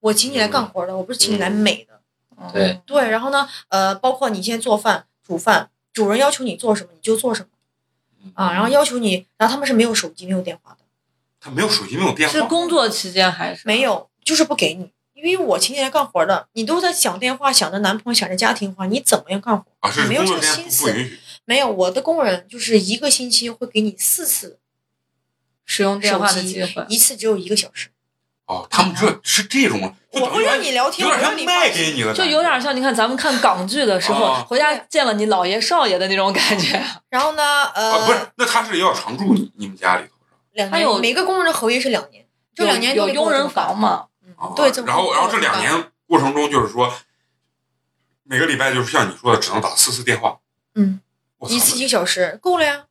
S3: 我请你来干活的，我不是请你来美的。
S4: 嗯
S2: 对
S3: 对，然后呢，呃，包括你现在做饭、煮饭，主人要求你做什么你就做什么啊，然后要求你，然后他们是没有手机、没有电话的，
S1: 他没有手机，没有电话，
S4: 是工作期间还是
S3: 没有，就是不给你。因为我请你来干活的，你都在想电话、想着男朋友、想着家庭的话，你怎么样干活？
S1: 啊，是
S3: 你没有
S1: 工作时间
S3: 这个心思。
S1: 不不允许
S3: 没有，我的工人就是一个星期会给你四次
S4: 使用电话的
S3: 机
S4: 机会，
S3: 一次只有一个小时。
S1: 哦，他们这是这种，
S3: 我会让你聊天，
S1: 有点像
S3: 我让你
S1: 卖给你的，
S4: 就有点像你看咱们看港剧的时候，
S1: 啊
S4: 回家见了你姥爷少爷的那种感觉。
S3: 然后呢，呃，
S1: 啊，不是，那他是要常住你你们家里头是吧？
S3: 两
S4: 还有
S3: 年，每个工人的合约是两年，这两年
S4: 有佣人房
S3: 房
S4: 嘛？
S1: 啊，
S3: 对，这么
S1: 然后然后这两年过程中，就是说每个礼拜就是像你说的，只能打四次电话。
S3: 嗯，一次一个小时够了呀。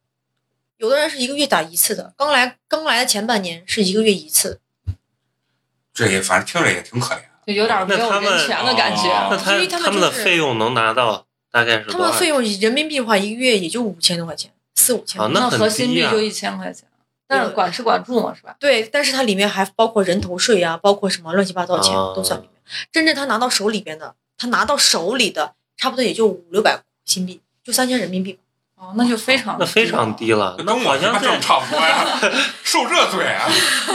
S3: 有的人是一个月打一次的，刚来刚来的前半年是一个月一次，
S1: 这也反正听着也挺可怜。
S4: 就有点没有
S2: 那他们
S4: 人权的感觉。
S1: 啊
S2: 那他
S3: 他们
S2: 的费用能拿到大概是
S3: 他们费用人民币的话，一个月也就五千多块钱，四五千。
S2: 啊那很
S4: 合新币就一千块钱，但是管吃管住嘛，是吧？
S3: 对，但是它里面还包括人头税啊，包括什么乱七八糟钱
S2: 啊
S3: 都算里面。真正他拿到手里边的，他拿到手里的差不多也就五六百新币，就三千人民币吧。
S4: 哦，那就非常
S2: 那非常低了，那好像
S1: 挣差不多呀，受这罪啊！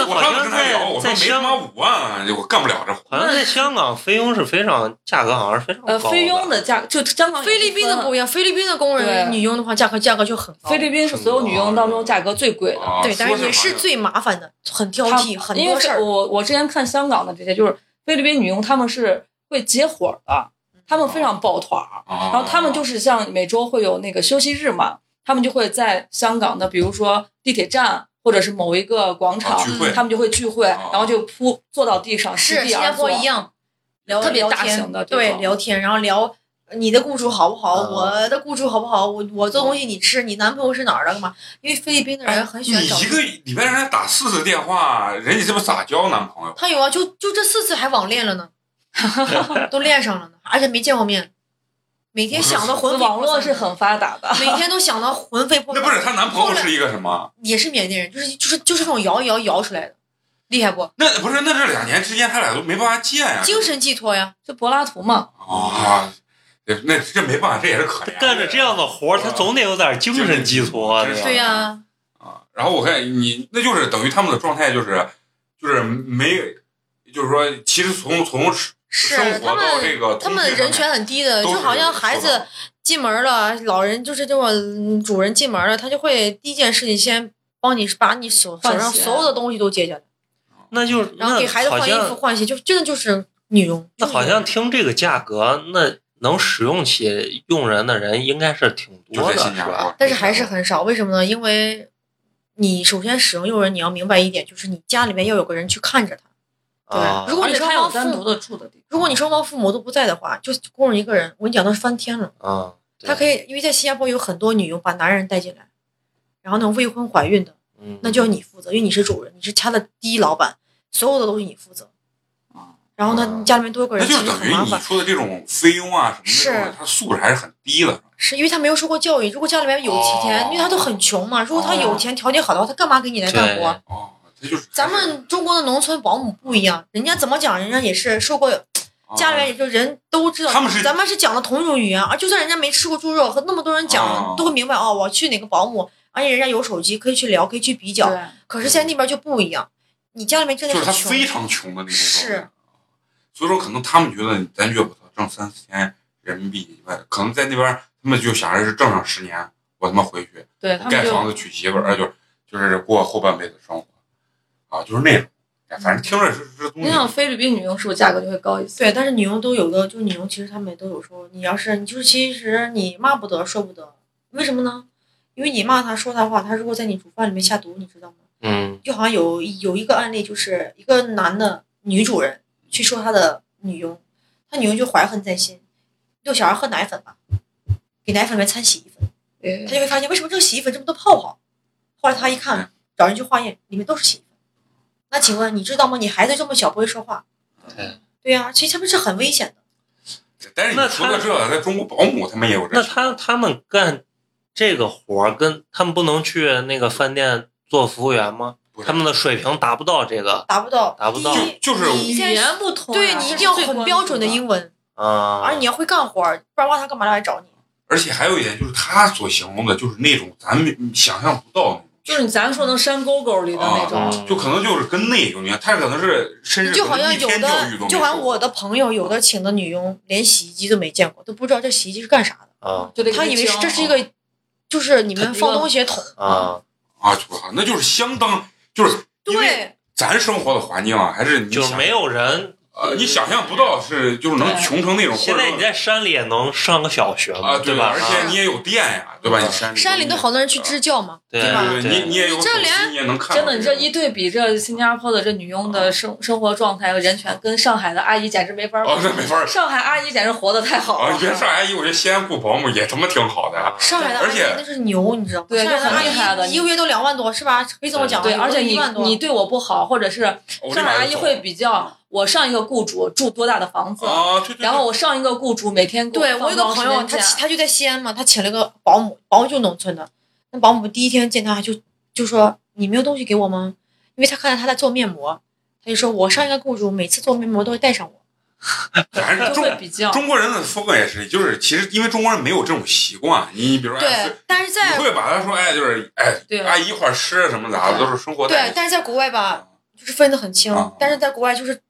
S1: 我上次跟他聊，我说没他妈五万，啊我干不了这活。
S2: 好像在香港菲佣是非常价格好像是非常
S4: 呃，
S2: 高
S4: 菲佣的价就香港
S3: 菲律宾的不一样，菲律宾的工人女佣的话，价格价格就很高。
S4: 菲律宾是所有女佣当中价格最贵的。
S1: 啊
S3: 对，但是也是最麻烦的，很挑剔，很
S4: 因为
S3: 多事儿。
S4: 我我之前看香港的这些，就是菲律宾女佣，她们是会接活儿的，她们非常抱团儿，
S1: 然
S4: 然后他们就是像每周会有那个休息日嘛，他们就会在香港的，比如说地铁站或者是某一个广场
S1: 啊聚会，
S4: 她们就会聚会，
S1: 啊
S4: 然后就铺坐到地上，
S3: 是新加。坡一样，聊
S4: 特别
S3: 聊天
S4: 大型的
S3: 对聊天，然后聊你的雇主好不好，
S2: 啊
S3: 我的雇主好不好，我我做东西你吃，你男朋友是哪儿的干嘛？因为菲律宾的人很喜欢找
S1: 一个礼拜让人打四次电话，人家这不咋交男朋友？
S3: 他有啊，就就这四次还网恋了呢，都练上了呢，而且没见过面，每天想的魂飞
S4: 网
S3: 魄散
S4: 络是很发达的，
S3: 每天都想到魂飞魄散。
S1: 那不是她男朋友是一个什么？
S3: 也是缅甸人，就是就是就是这种摇一摇摇出来的，厉害不？
S1: 那不是那这两年之间他俩都没办法见呀？
S3: 精神寄托呀，
S4: 就柏拉图嘛。
S1: 啊，这那这没办法，这也是可怜。
S2: 干着这样的活儿，他总得有点精神寄托？对
S3: 呀、
S1: 啊，然后我看你，那就是等于他们的状态就是，就是没，就是说，其实从从
S3: 是
S1: 生活
S3: 他
S1: 到这个
S3: 们他们人权很低的，就好像孩子进门了，老人就是这种嗯主人进门了，他就会第一件事情先帮你把你手手上所有的东西都解下来，
S2: 那就是
S3: 然后给孩子换衣服换鞋，就真的就是女佣。
S2: 那好像听这个价格，那能使用起用人的人应该是挺多的，是吧？，
S3: 但是还是很少，为什么呢？因为你首先使用佣人，你要明白一点，就是你家里面要有个人去看着他。对
S2: 啊，
S3: 如果你双方父
S4: 单独的住的地方。
S3: 如果你双方父母都不在的话，就工人一个人，我跟你讲，那是翻天了。
S2: 啊，
S3: 他可以，因为在新加坡有很多女佣把男人带进来，然后那种未婚怀孕的，
S2: 嗯
S3: 那就要你负责，因为你是主人，你是他的第一老板，所有的东西你负责。然后呢，家里面多个人，其实
S1: 就等于你
S3: 很麻烦。
S1: 说的这种菲佣啊什么的
S3: 是，
S1: 他素质还是很低的。
S3: 是因为他没有受过教育，如果家里面有钱，
S1: 哦
S3: 因为他都很穷嘛，如果他有钱条件好的话，他干嘛给你来干活？咱们中国的农村保姆不一样，人家怎么讲，人家也是受过，家里面也就人都知道，
S1: 哦他们是
S3: 咱们是讲的同一种语言，而就算人家没吃过猪肉，和那么多人讲，
S1: 哦
S3: 都会明白哦，我去哪个保姆，而且人家有手机可以去聊，可以去比较。
S4: 对，
S3: 可是现在那边就不一样，你家里面真的
S1: 就是他，非常穷的那种。
S3: 是
S1: 所以说可能他们觉得咱月不挣三四千人民币以外，可能在那边他们就想着是挣上十年，我他妈回去
S4: 对他们就
S1: 盖房子娶媳妇儿，呃，就就是过后半辈子生活，啊，就是那种，哎反正听着是这东
S4: 你
S1: 西。
S4: 想菲律宾女佣是不是价格就会高一些？
S3: 对，但是女佣都有的，就是女佣其实他们也都有说，你要是你就是其实你骂不得说不得，为什么呢？因为你骂他说他话，他如果在你煮饭里面下毒，你知道吗？
S2: 嗯
S3: 就好像有有一个案例，就是一个男的女主人去说他的女佣，他女佣就怀恨在心，遛小孩喝奶粉吧，给奶粉里面掺洗衣粉，
S4: 对
S3: 他就会发现为什么这个洗衣粉这么多泡泡。后来他一看，找人去化验，里面都是洗衣粉。那请问你知道吗？你孩子这么小不会说话，
S2: 对
S3: 对呀、其实他们是很危险的。
S1: 但是你说到这，在中国保姆他们也有这
S2: 那。他他们干这个活儿，跟他们不能去那个饭店做服务员吗？他们的水平达不到这个
S3: 达不到，
S2: 达不到
S1: 就就是
S4: 语言不同呀，
S3: 对你一定要很标准的英
S4: 文。
S3: 文，
S2: 啊，
S3: 而你要会干活儿，不然的话他干嘛来找你？
S1: 而且还有一点就是他所形容的，就是那种咱们想象不到的那种。
S4: 就是你咱说能山沟沟里的那种，
S2: 嗯
S1: 就可能就是跟那种一样，他可能是甚至
S3: 就好像有
S1: 可能一天教育
S3: 的，
S1: 都没
S3: 就好像我的朋友，有的请的女佣连洗衣机都没见过，都不知道这洗衣机是干啥的，
S2: 啊
S4: 就得
S3: 他以为是这是一个，就是你们放东西的桶。
S2: 啊，
S1: 啊，就那就是相当就是因为
S3: 对，
S1: 咱生活的环境啊，还是你
S2: 就是没有人。
S1: 呃，你想象不到是就是能穷成那种，
S2: 现在你在山里也能上个小学嘛，
S1: 啊，对
S2: 吧？
S1: 而且你也有电呀，对吧？你山里
S3: 山里都好多人去支教嘛，
S2: 对
S3: 吧？
S1: 你你也有
S3: 这连
S1: 你也能看
S4: 真的，你这一对比，这新加坡的这女佣的生生活状态和人权，跟上海的阿姨简直没法
S1: 哦，
S4: 比。
S1: 这没法儿
S4: 上海阿姨简直活得太好
S1: 啊！
S4: 了
S1: 上阿姨，我觉得西安雇保姆也他妈挺好的。啊
S3: 上海的阿姨那是牛，你知道吗？
S4: 对就很
S3: 上海的阿
S4: 厉害的
S3: 姨一个月都两万多，是吧？可以这么讲，
S4: 对，而且你你对我不好，或者是上海阿姨会比较，我上一个雇主住多大的房子，
S1: 啊，对对对，
S4: 然后我上一个雇主每天给
S3: 对我有个朋友，他他就在西安嘛，他请了个保姆，保姆就农村的。那保姆第一天见他就就说：“你没有东西给我吗？”因为他看见他在做面膜，他就说：“我上一个雇主每次做面膜都会带上我。
S1: 反正
S4: 就会
S1: 中
S4: 比较。
S1: 中国人的风格也是，就是其实因为中国人没有这种习惯，你比如”说哎
S3: 对，但是在
S1: 你会把他说哎，就是哎，
S4: 对
S1: 阿姨一块儿吃什么咋的，都是生活
S3: 对，
S1: 起
S3: 但是在国外吧，就是分得很清
S1: 啊。
S3: 但是在国外就是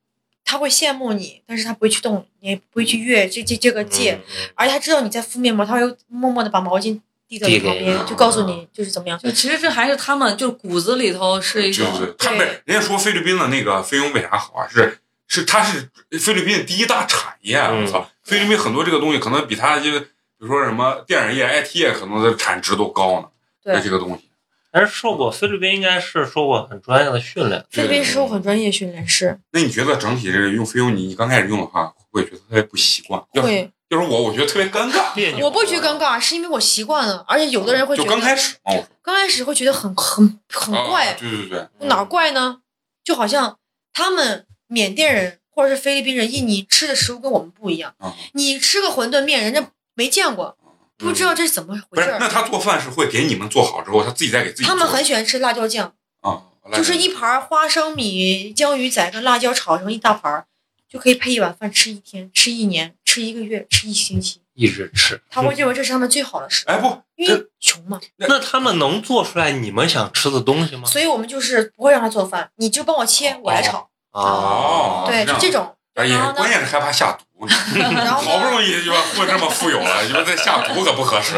S3: 他会羡慕你，但是他不会去动，你也不会去越这这这个界，
S2: 嗯
S3: 而且他知道你在敷面膜，他会默默的把毛巾递到你旁边，就告诉你就是怎么样。
S4: 就其实这还是他们就骨子里头是一
S1: 就
S4: 种
S1: 是他们人家说菲律宾的那个菲佣为啥好啊？是是他是菲律宾的第一大产业啊！我
S2: 嗯
S1: 操，菲律宾很多这个东西可能比它就比如说什么电影业、IT 业可能的产值都高呢。
S3: 对
S1: 这个东西，
S2: 但是受过菲律宾应该是受过很专业的训练，
S3: 菲律宾是受很专业训练师，
S1: 那你觉得整体这个用菲佣，你你刚开始用的话，会不会觉得特别不习惯？
S3: 会，
S1: 就是我，我觉得特别尴尬。
S2: 别扭。
S3: 我不觉得尴尬，是因为我习惯了，而且有的人会觉
S1: 就
S3: 得
S1: 刚开始嘛，我说
S3: 刚开始会觉得很很很
S1: 啊
S3: 怪，
S1: 对对对，
S3: 哪怪呢？就好像他们缅甸人或者是菲律宾人、印尼吃的食物跟我们不一样。
S1: 啊，
S3: 你吃个馄饨面，人家没见过，不知道这是怎么，回事儿。
S1: 那他做饭是会给你们做好之后，他自己再给自己。
S3: 他们很喜欢吃辣椒酱，
S1: 啊，
S3: 就是一盘花生米、江鱼仔跟辣椒炒成一大盘儿，就可以配一碗饭吃一天、吃一年、吃一个月、吃一星期。
S2: 一直吃。
S3: 他会认为这是他们最好的食物，
S1: 哎不，
S3: 因为穷嘛。
S2: 那他们能做出来你们想吃的东西吗？
S3: 所以我们就是不会让他做饭，你就帮我切，我来炒。
S1: 哦
S3: 对，就这种。
S1: 哎呀，关键是害怕下毒，好不，容易就混这么富有了，你说再下毒可不合适。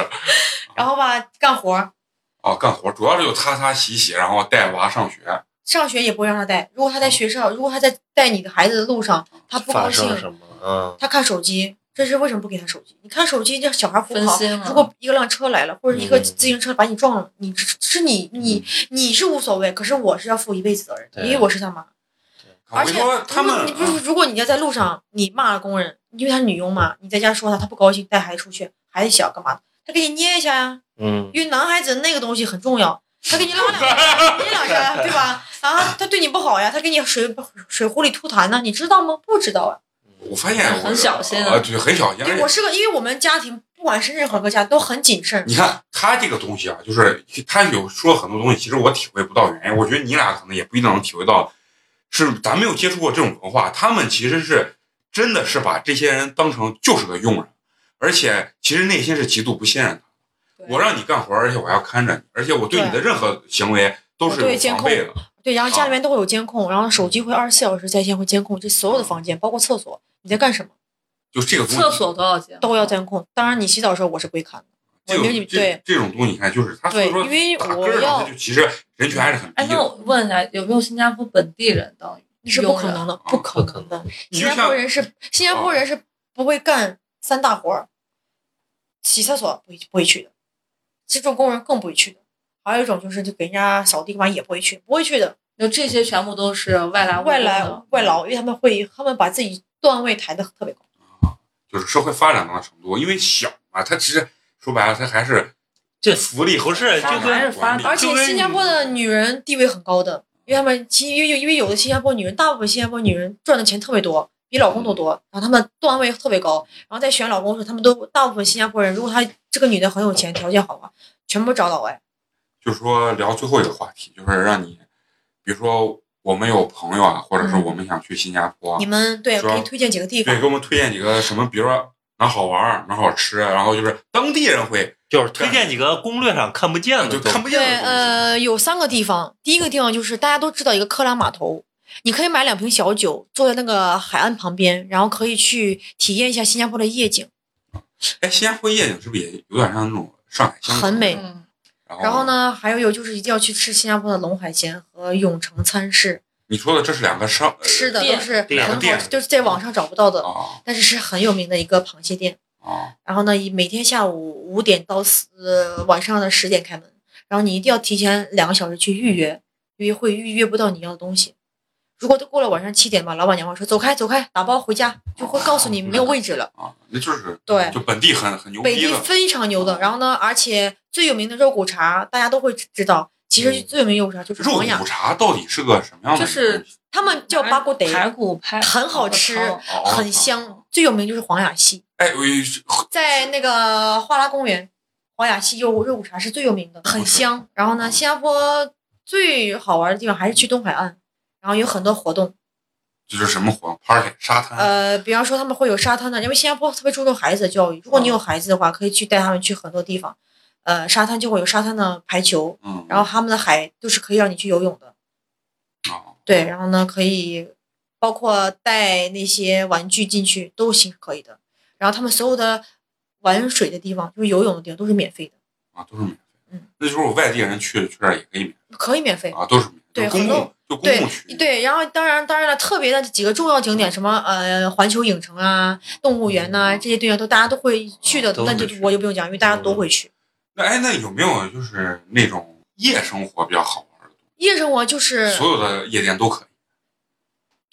S3: 然后吧，干活儿，
S1: 啊，干活主要是就擦擦洗洗，然后带娃上学。
S3: 上学也不会让他带。如果他在学校，如果他在带你的孩子的路上，他不高兴，
S2: 什么？嗯，
S3: 他看手机，这是为什么不给他手机？你看手机，这小孩扶不好。
S4: 分心了。
S3: 如果一个辆车来了，或者一个
S2: 嗯
S3: 自行车把你撞了，你是是你你你是无所谓，可是我是要负一辈子责任，因为我是他妈。而且
S1: 他们
S3: 你不是，如果你要在路上你骂了工人，因为他是女佣嘛，你在家说他，他不高兴，带孩子出去，孩子小干嘛？他给你捏一下呀，
S2: 嗯，
S3: 因为男孩子那个东西很重要，他给你拉两下，捏两下，对吧？啊，他对你不好呀，他给你水水壶里吐痰呢，你知道吗？不知道啊。
S1: 我发现我
S4: 很小心
S1: 啊，对，很小心。而且
S3: 因为我是个，因为我们家庭不管是任何个家都很谨慎。
S1: 你看他这个东西啊，就是他有说很多东西，其实我体会不到原因。我觉得你俩可能也不一定能体会到，是咱没有接触过这种文化，他们其实是真的是把这些人当成就是个佣人，而且其实内心是极度不信任的。我让你干活，而且我还要看着你，而且我对你的任何行为都是有
S3: 对监控
S1: 防备的。
S3: 对，然后家里
S1: 啊
S3: 面都会有监控，然后手机会二十四小时在线会监控这所有的房间，包括厕所，你在干什么
S1: 就这个东西，
S4: 厕所都要监，
S3: 都要监控。当然，你洗澡的时候我是不会看的。
S1: 这
S3: 我你对
S1: 这种东西，你看就是他所以说
S3: 因为我要
S1: 就其实人权还是很
S4: 哎，
S1: 低的。
S4: 那我问一下，有没有新加坡本地人当
S3: 那是不可能的，
S1: 啊
S3: 不可能的。新加坡人是新加坡人是不会干三大活儿，洗厕所不会不会去的，这种工人更不会去的。还有一种就是就给人家扫地干嘛也不会去，不会去的。
S4: 就这些全部都是外来
S3: 外来外劳，因为他们会他们把自己段位抬得特别高。
S1: 就是社会发展到的程度，因为小嘛，它其实说白了，它还是
S2: 这
S1: 福利
S2: 不是就跟
S4: 还是发
S3: 而且新加坡的女人地位很高的，因为他们其因为因为有的新加坡女人，大部分新加坡女人赚的钱特别多，比老公都多，然后他们段位特别高，然后在选老公的时候，他们都大部分新加坡人，如果她这个女的很有钱，条件好的话，全部找老外。
S1: 就是说聊最后一个话题，就是让你，比如说我们有朋友啊，或者是
S3: 嗯
S1: 我们想去新加坡啊，
S3: 你们对可以推荐几个地方对，
S1: 给？我们推荐几个什么，比如说哪好玩儿，哪好吃，然后就是当地人会
S2: 就是推荐几个攻略上看不见的
S1: 就看不见的对。
S3: 呃，有三个地方。第一个地方就是大家都知道一个克拉码头，你可以买两瓶小酒，坐在那个海岸旁边，然后可以去体验一下新加坡的夜景，
S1: 哎，新加坡夜景是不是也有点像那种上海？
S3: 很美。
S4: 嗯，
S1: 然后
S3: 然后？呢，还有有就是一定要去吃新加坡的龙海鲜和永城餐室，
S1: 你说的这是两个商
S3: 吃的
S4: 店
S3: 都是很好吃，就是在网上找不到的，
S1: 啊
S3: 但是是很有名的一个螃蟹店。
S1: 啊
S3: 然后呢，每天下午五点到四、呃晚上的十点开门，然后你一定要提前两个小时去预约，因为会预约不到你要的东西。如果都过了晚上七点吧，老板娘会说走开走开，打包回家，就会告诉你没有位置了。
S1: 啊，那就是
S3: 对。
S1: 就本地很很牛
S3: 本地非常牛的，然后呢，而且最有名的肉骨茶大家都会知道，其实最有名的肉骨茶就是
S1: 肉
S3: 黄雅。
S1: 骨，茶到底是个什么样的？
S4: 就是
S3: 他们叫八锅得，
S4: 排骨排
S3: 很好吃很香，最有名就是黄雅溪。
S1: 哎，我
S3: 在那个花拉公园，黄雅溪肉肉骨茶是最有名的，很香。然后呢，新加坡最好玩的地方还是去东海岸，然后有很多活动，
S1: 就是什么活动 party 沙滩
S3: 呃，比方说他们会有沙滩的，因为新加坡特别注重孩子的教育。如果你有孩子的话，可以去带他们去很多地方，呃，沙滩就会有沙滩的排球，
S1: 嗯，
S3: 然后他们的海都是可以让你去游泳的，
S1: 哦
S3: 对，然后呢可以包括带那些玩具进去都行可以的。然后他们所有的玩水的地方，就是游泳的地方都是免费的，
S1: 啊都是免费，
S3: 嗯，
S1: 那就是我外地人去去那儿也可以免
S3: 可以免费。
S1: 啊，都是免费，
S3: 对公
S1: 共就公
S3: 对
S1: 共区域，
S3: 对，然后当然当然了，特别的几个重要景点，什么呃环球影城啊、动物园呐、这些地方都大家都会去的，那就
S2: 都会去
S3: 我就不用讲，因为大家都会去。
S1: 那哎，那有没有就是那种夜生活比较好玩的
S3: 夜生活就？是
S1: 所有的夜店都可以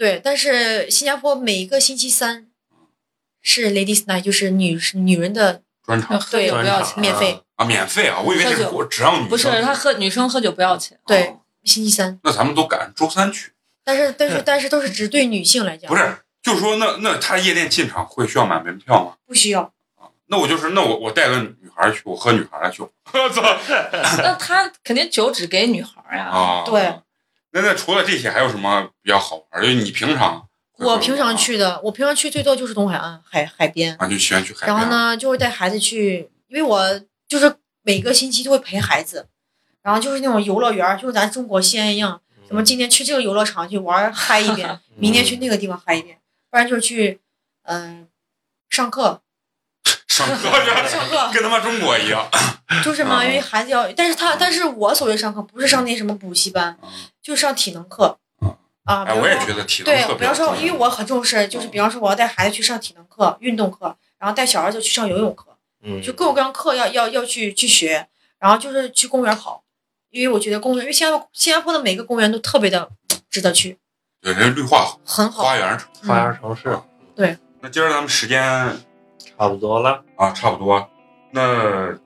S3: 对，但是新加坡每一个星期三是 Ladies Night，就是女女人的
S1: 专场
S4: 对不要钱，
S3: 免费
S1: 啊，免费啊，我以为是
S4: 喝酒
S1: 只让女生
S4: 不是他喝女生喝酒不要钱，
S3: 对
S1: 哦
S3: 星期三，
S1: 那咱们都赶周三去，
S3: 但是但是但是都是只对女性来讲，
S1: 不是？就是说那那他夜店进场会需要买门票吗？
S3: 不需要。
S1: 啊，那我就是那我我带个女孩去，我和女孩去，我操
S4: 那他肯定酒只给女孩儿呀。
S1: 啊！
S3: 对。
S1: 那那除了这些，还有什么比较好玩？就是你平常
S3: 我平常去的，我平常去最多就是东海岸海海边，
S1: 啊，就喜欢去海边。
S3: 然后？呢就会带孩子去，因为我就是每个星期都会陪孩子，然后就是那种游乐园，就是咱中国西安一样，什么今天去这个游乐场去玩嗨一遍，明天去那个地方嗨一遍，不然就是去嗯、上课
S1: 上课
S3: 上课
S1: 跟他妈中国一样。
S3: 就是嘛，
S1: 嗯
S3: 因为孩子要，但是他但是我所谓上课不是上那什么补习班，就是上体能课
S1: 嗯
S3: 啊，比
S1: 哎，
S3: 如说
S1: 我也觉得体能
S3: 对
S1: 课，
S3: 比方说，因为我很重视，就是比方说我要带孩子去上体能课、运动课，然后带小儿子去上游泳课，
S2: 嗯，
S3: 就各种各样课要要要去去学，然后就是去公园跑，因为我觉得公园，因为新加坡新加坡的每个公园都特别的值得去，
S1: 对人绿化好，
S3: 很好。
S1: 花园。
S2: 花园城市对
S1: 那今儿咱们时间
S2: 差不多了，
S1: 啊差不多，那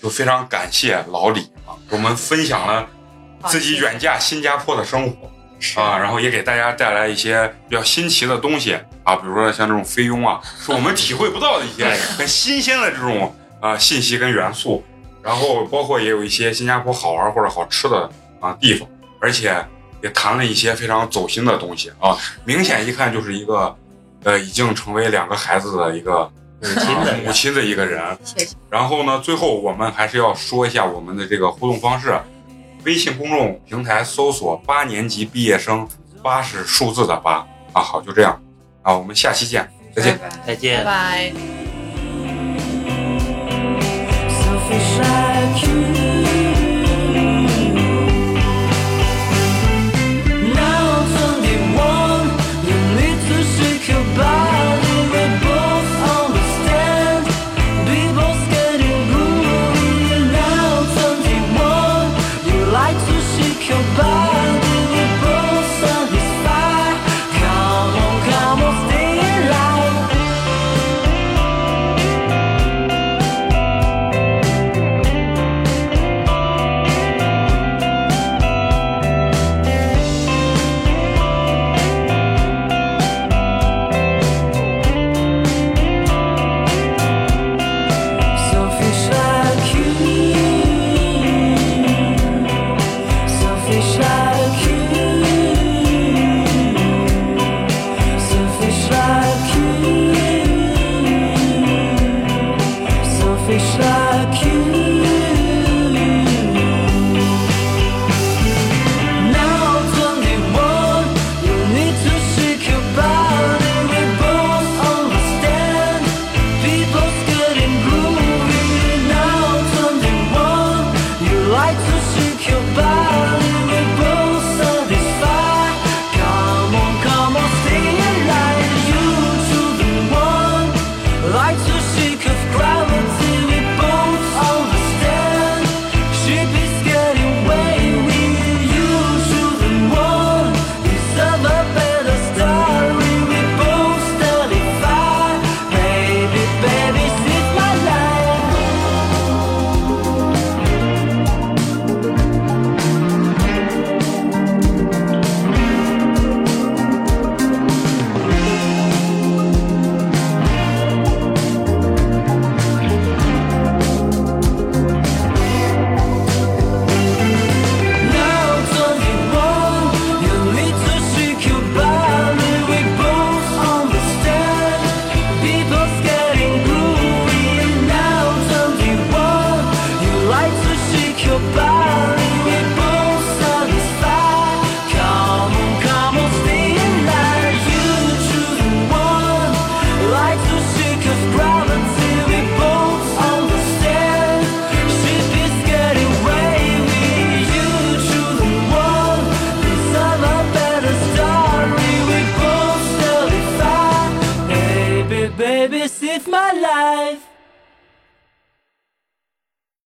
S1: 就非常感谢老李啊，给我们分享了自己远嫁新加坡的生活啊，然后也给大家带来一些比较新奇的东西啊，比如说像这种菲佣啊，是我们体会不到的一些很新鲜的这种啊信息跟元素，然后包括也有一些新加坡好玩或者好吃的啊地方，而且也谈了一些非常走心的东西啊，明显一看就是一个呃已经成为两个孩子的一个
S2: 母亲的
S1: 啊母亲的一个人。然后呢，最后我们还是要说一下我们的这个互动方式。微信公众平台搜索“八年级毕业生”，八是数字的八啊。好，就这样啊，我们下期见，再见。
S3: 拜拜
S2: 再见
S3: 拜。拜。
S5: Selfish like you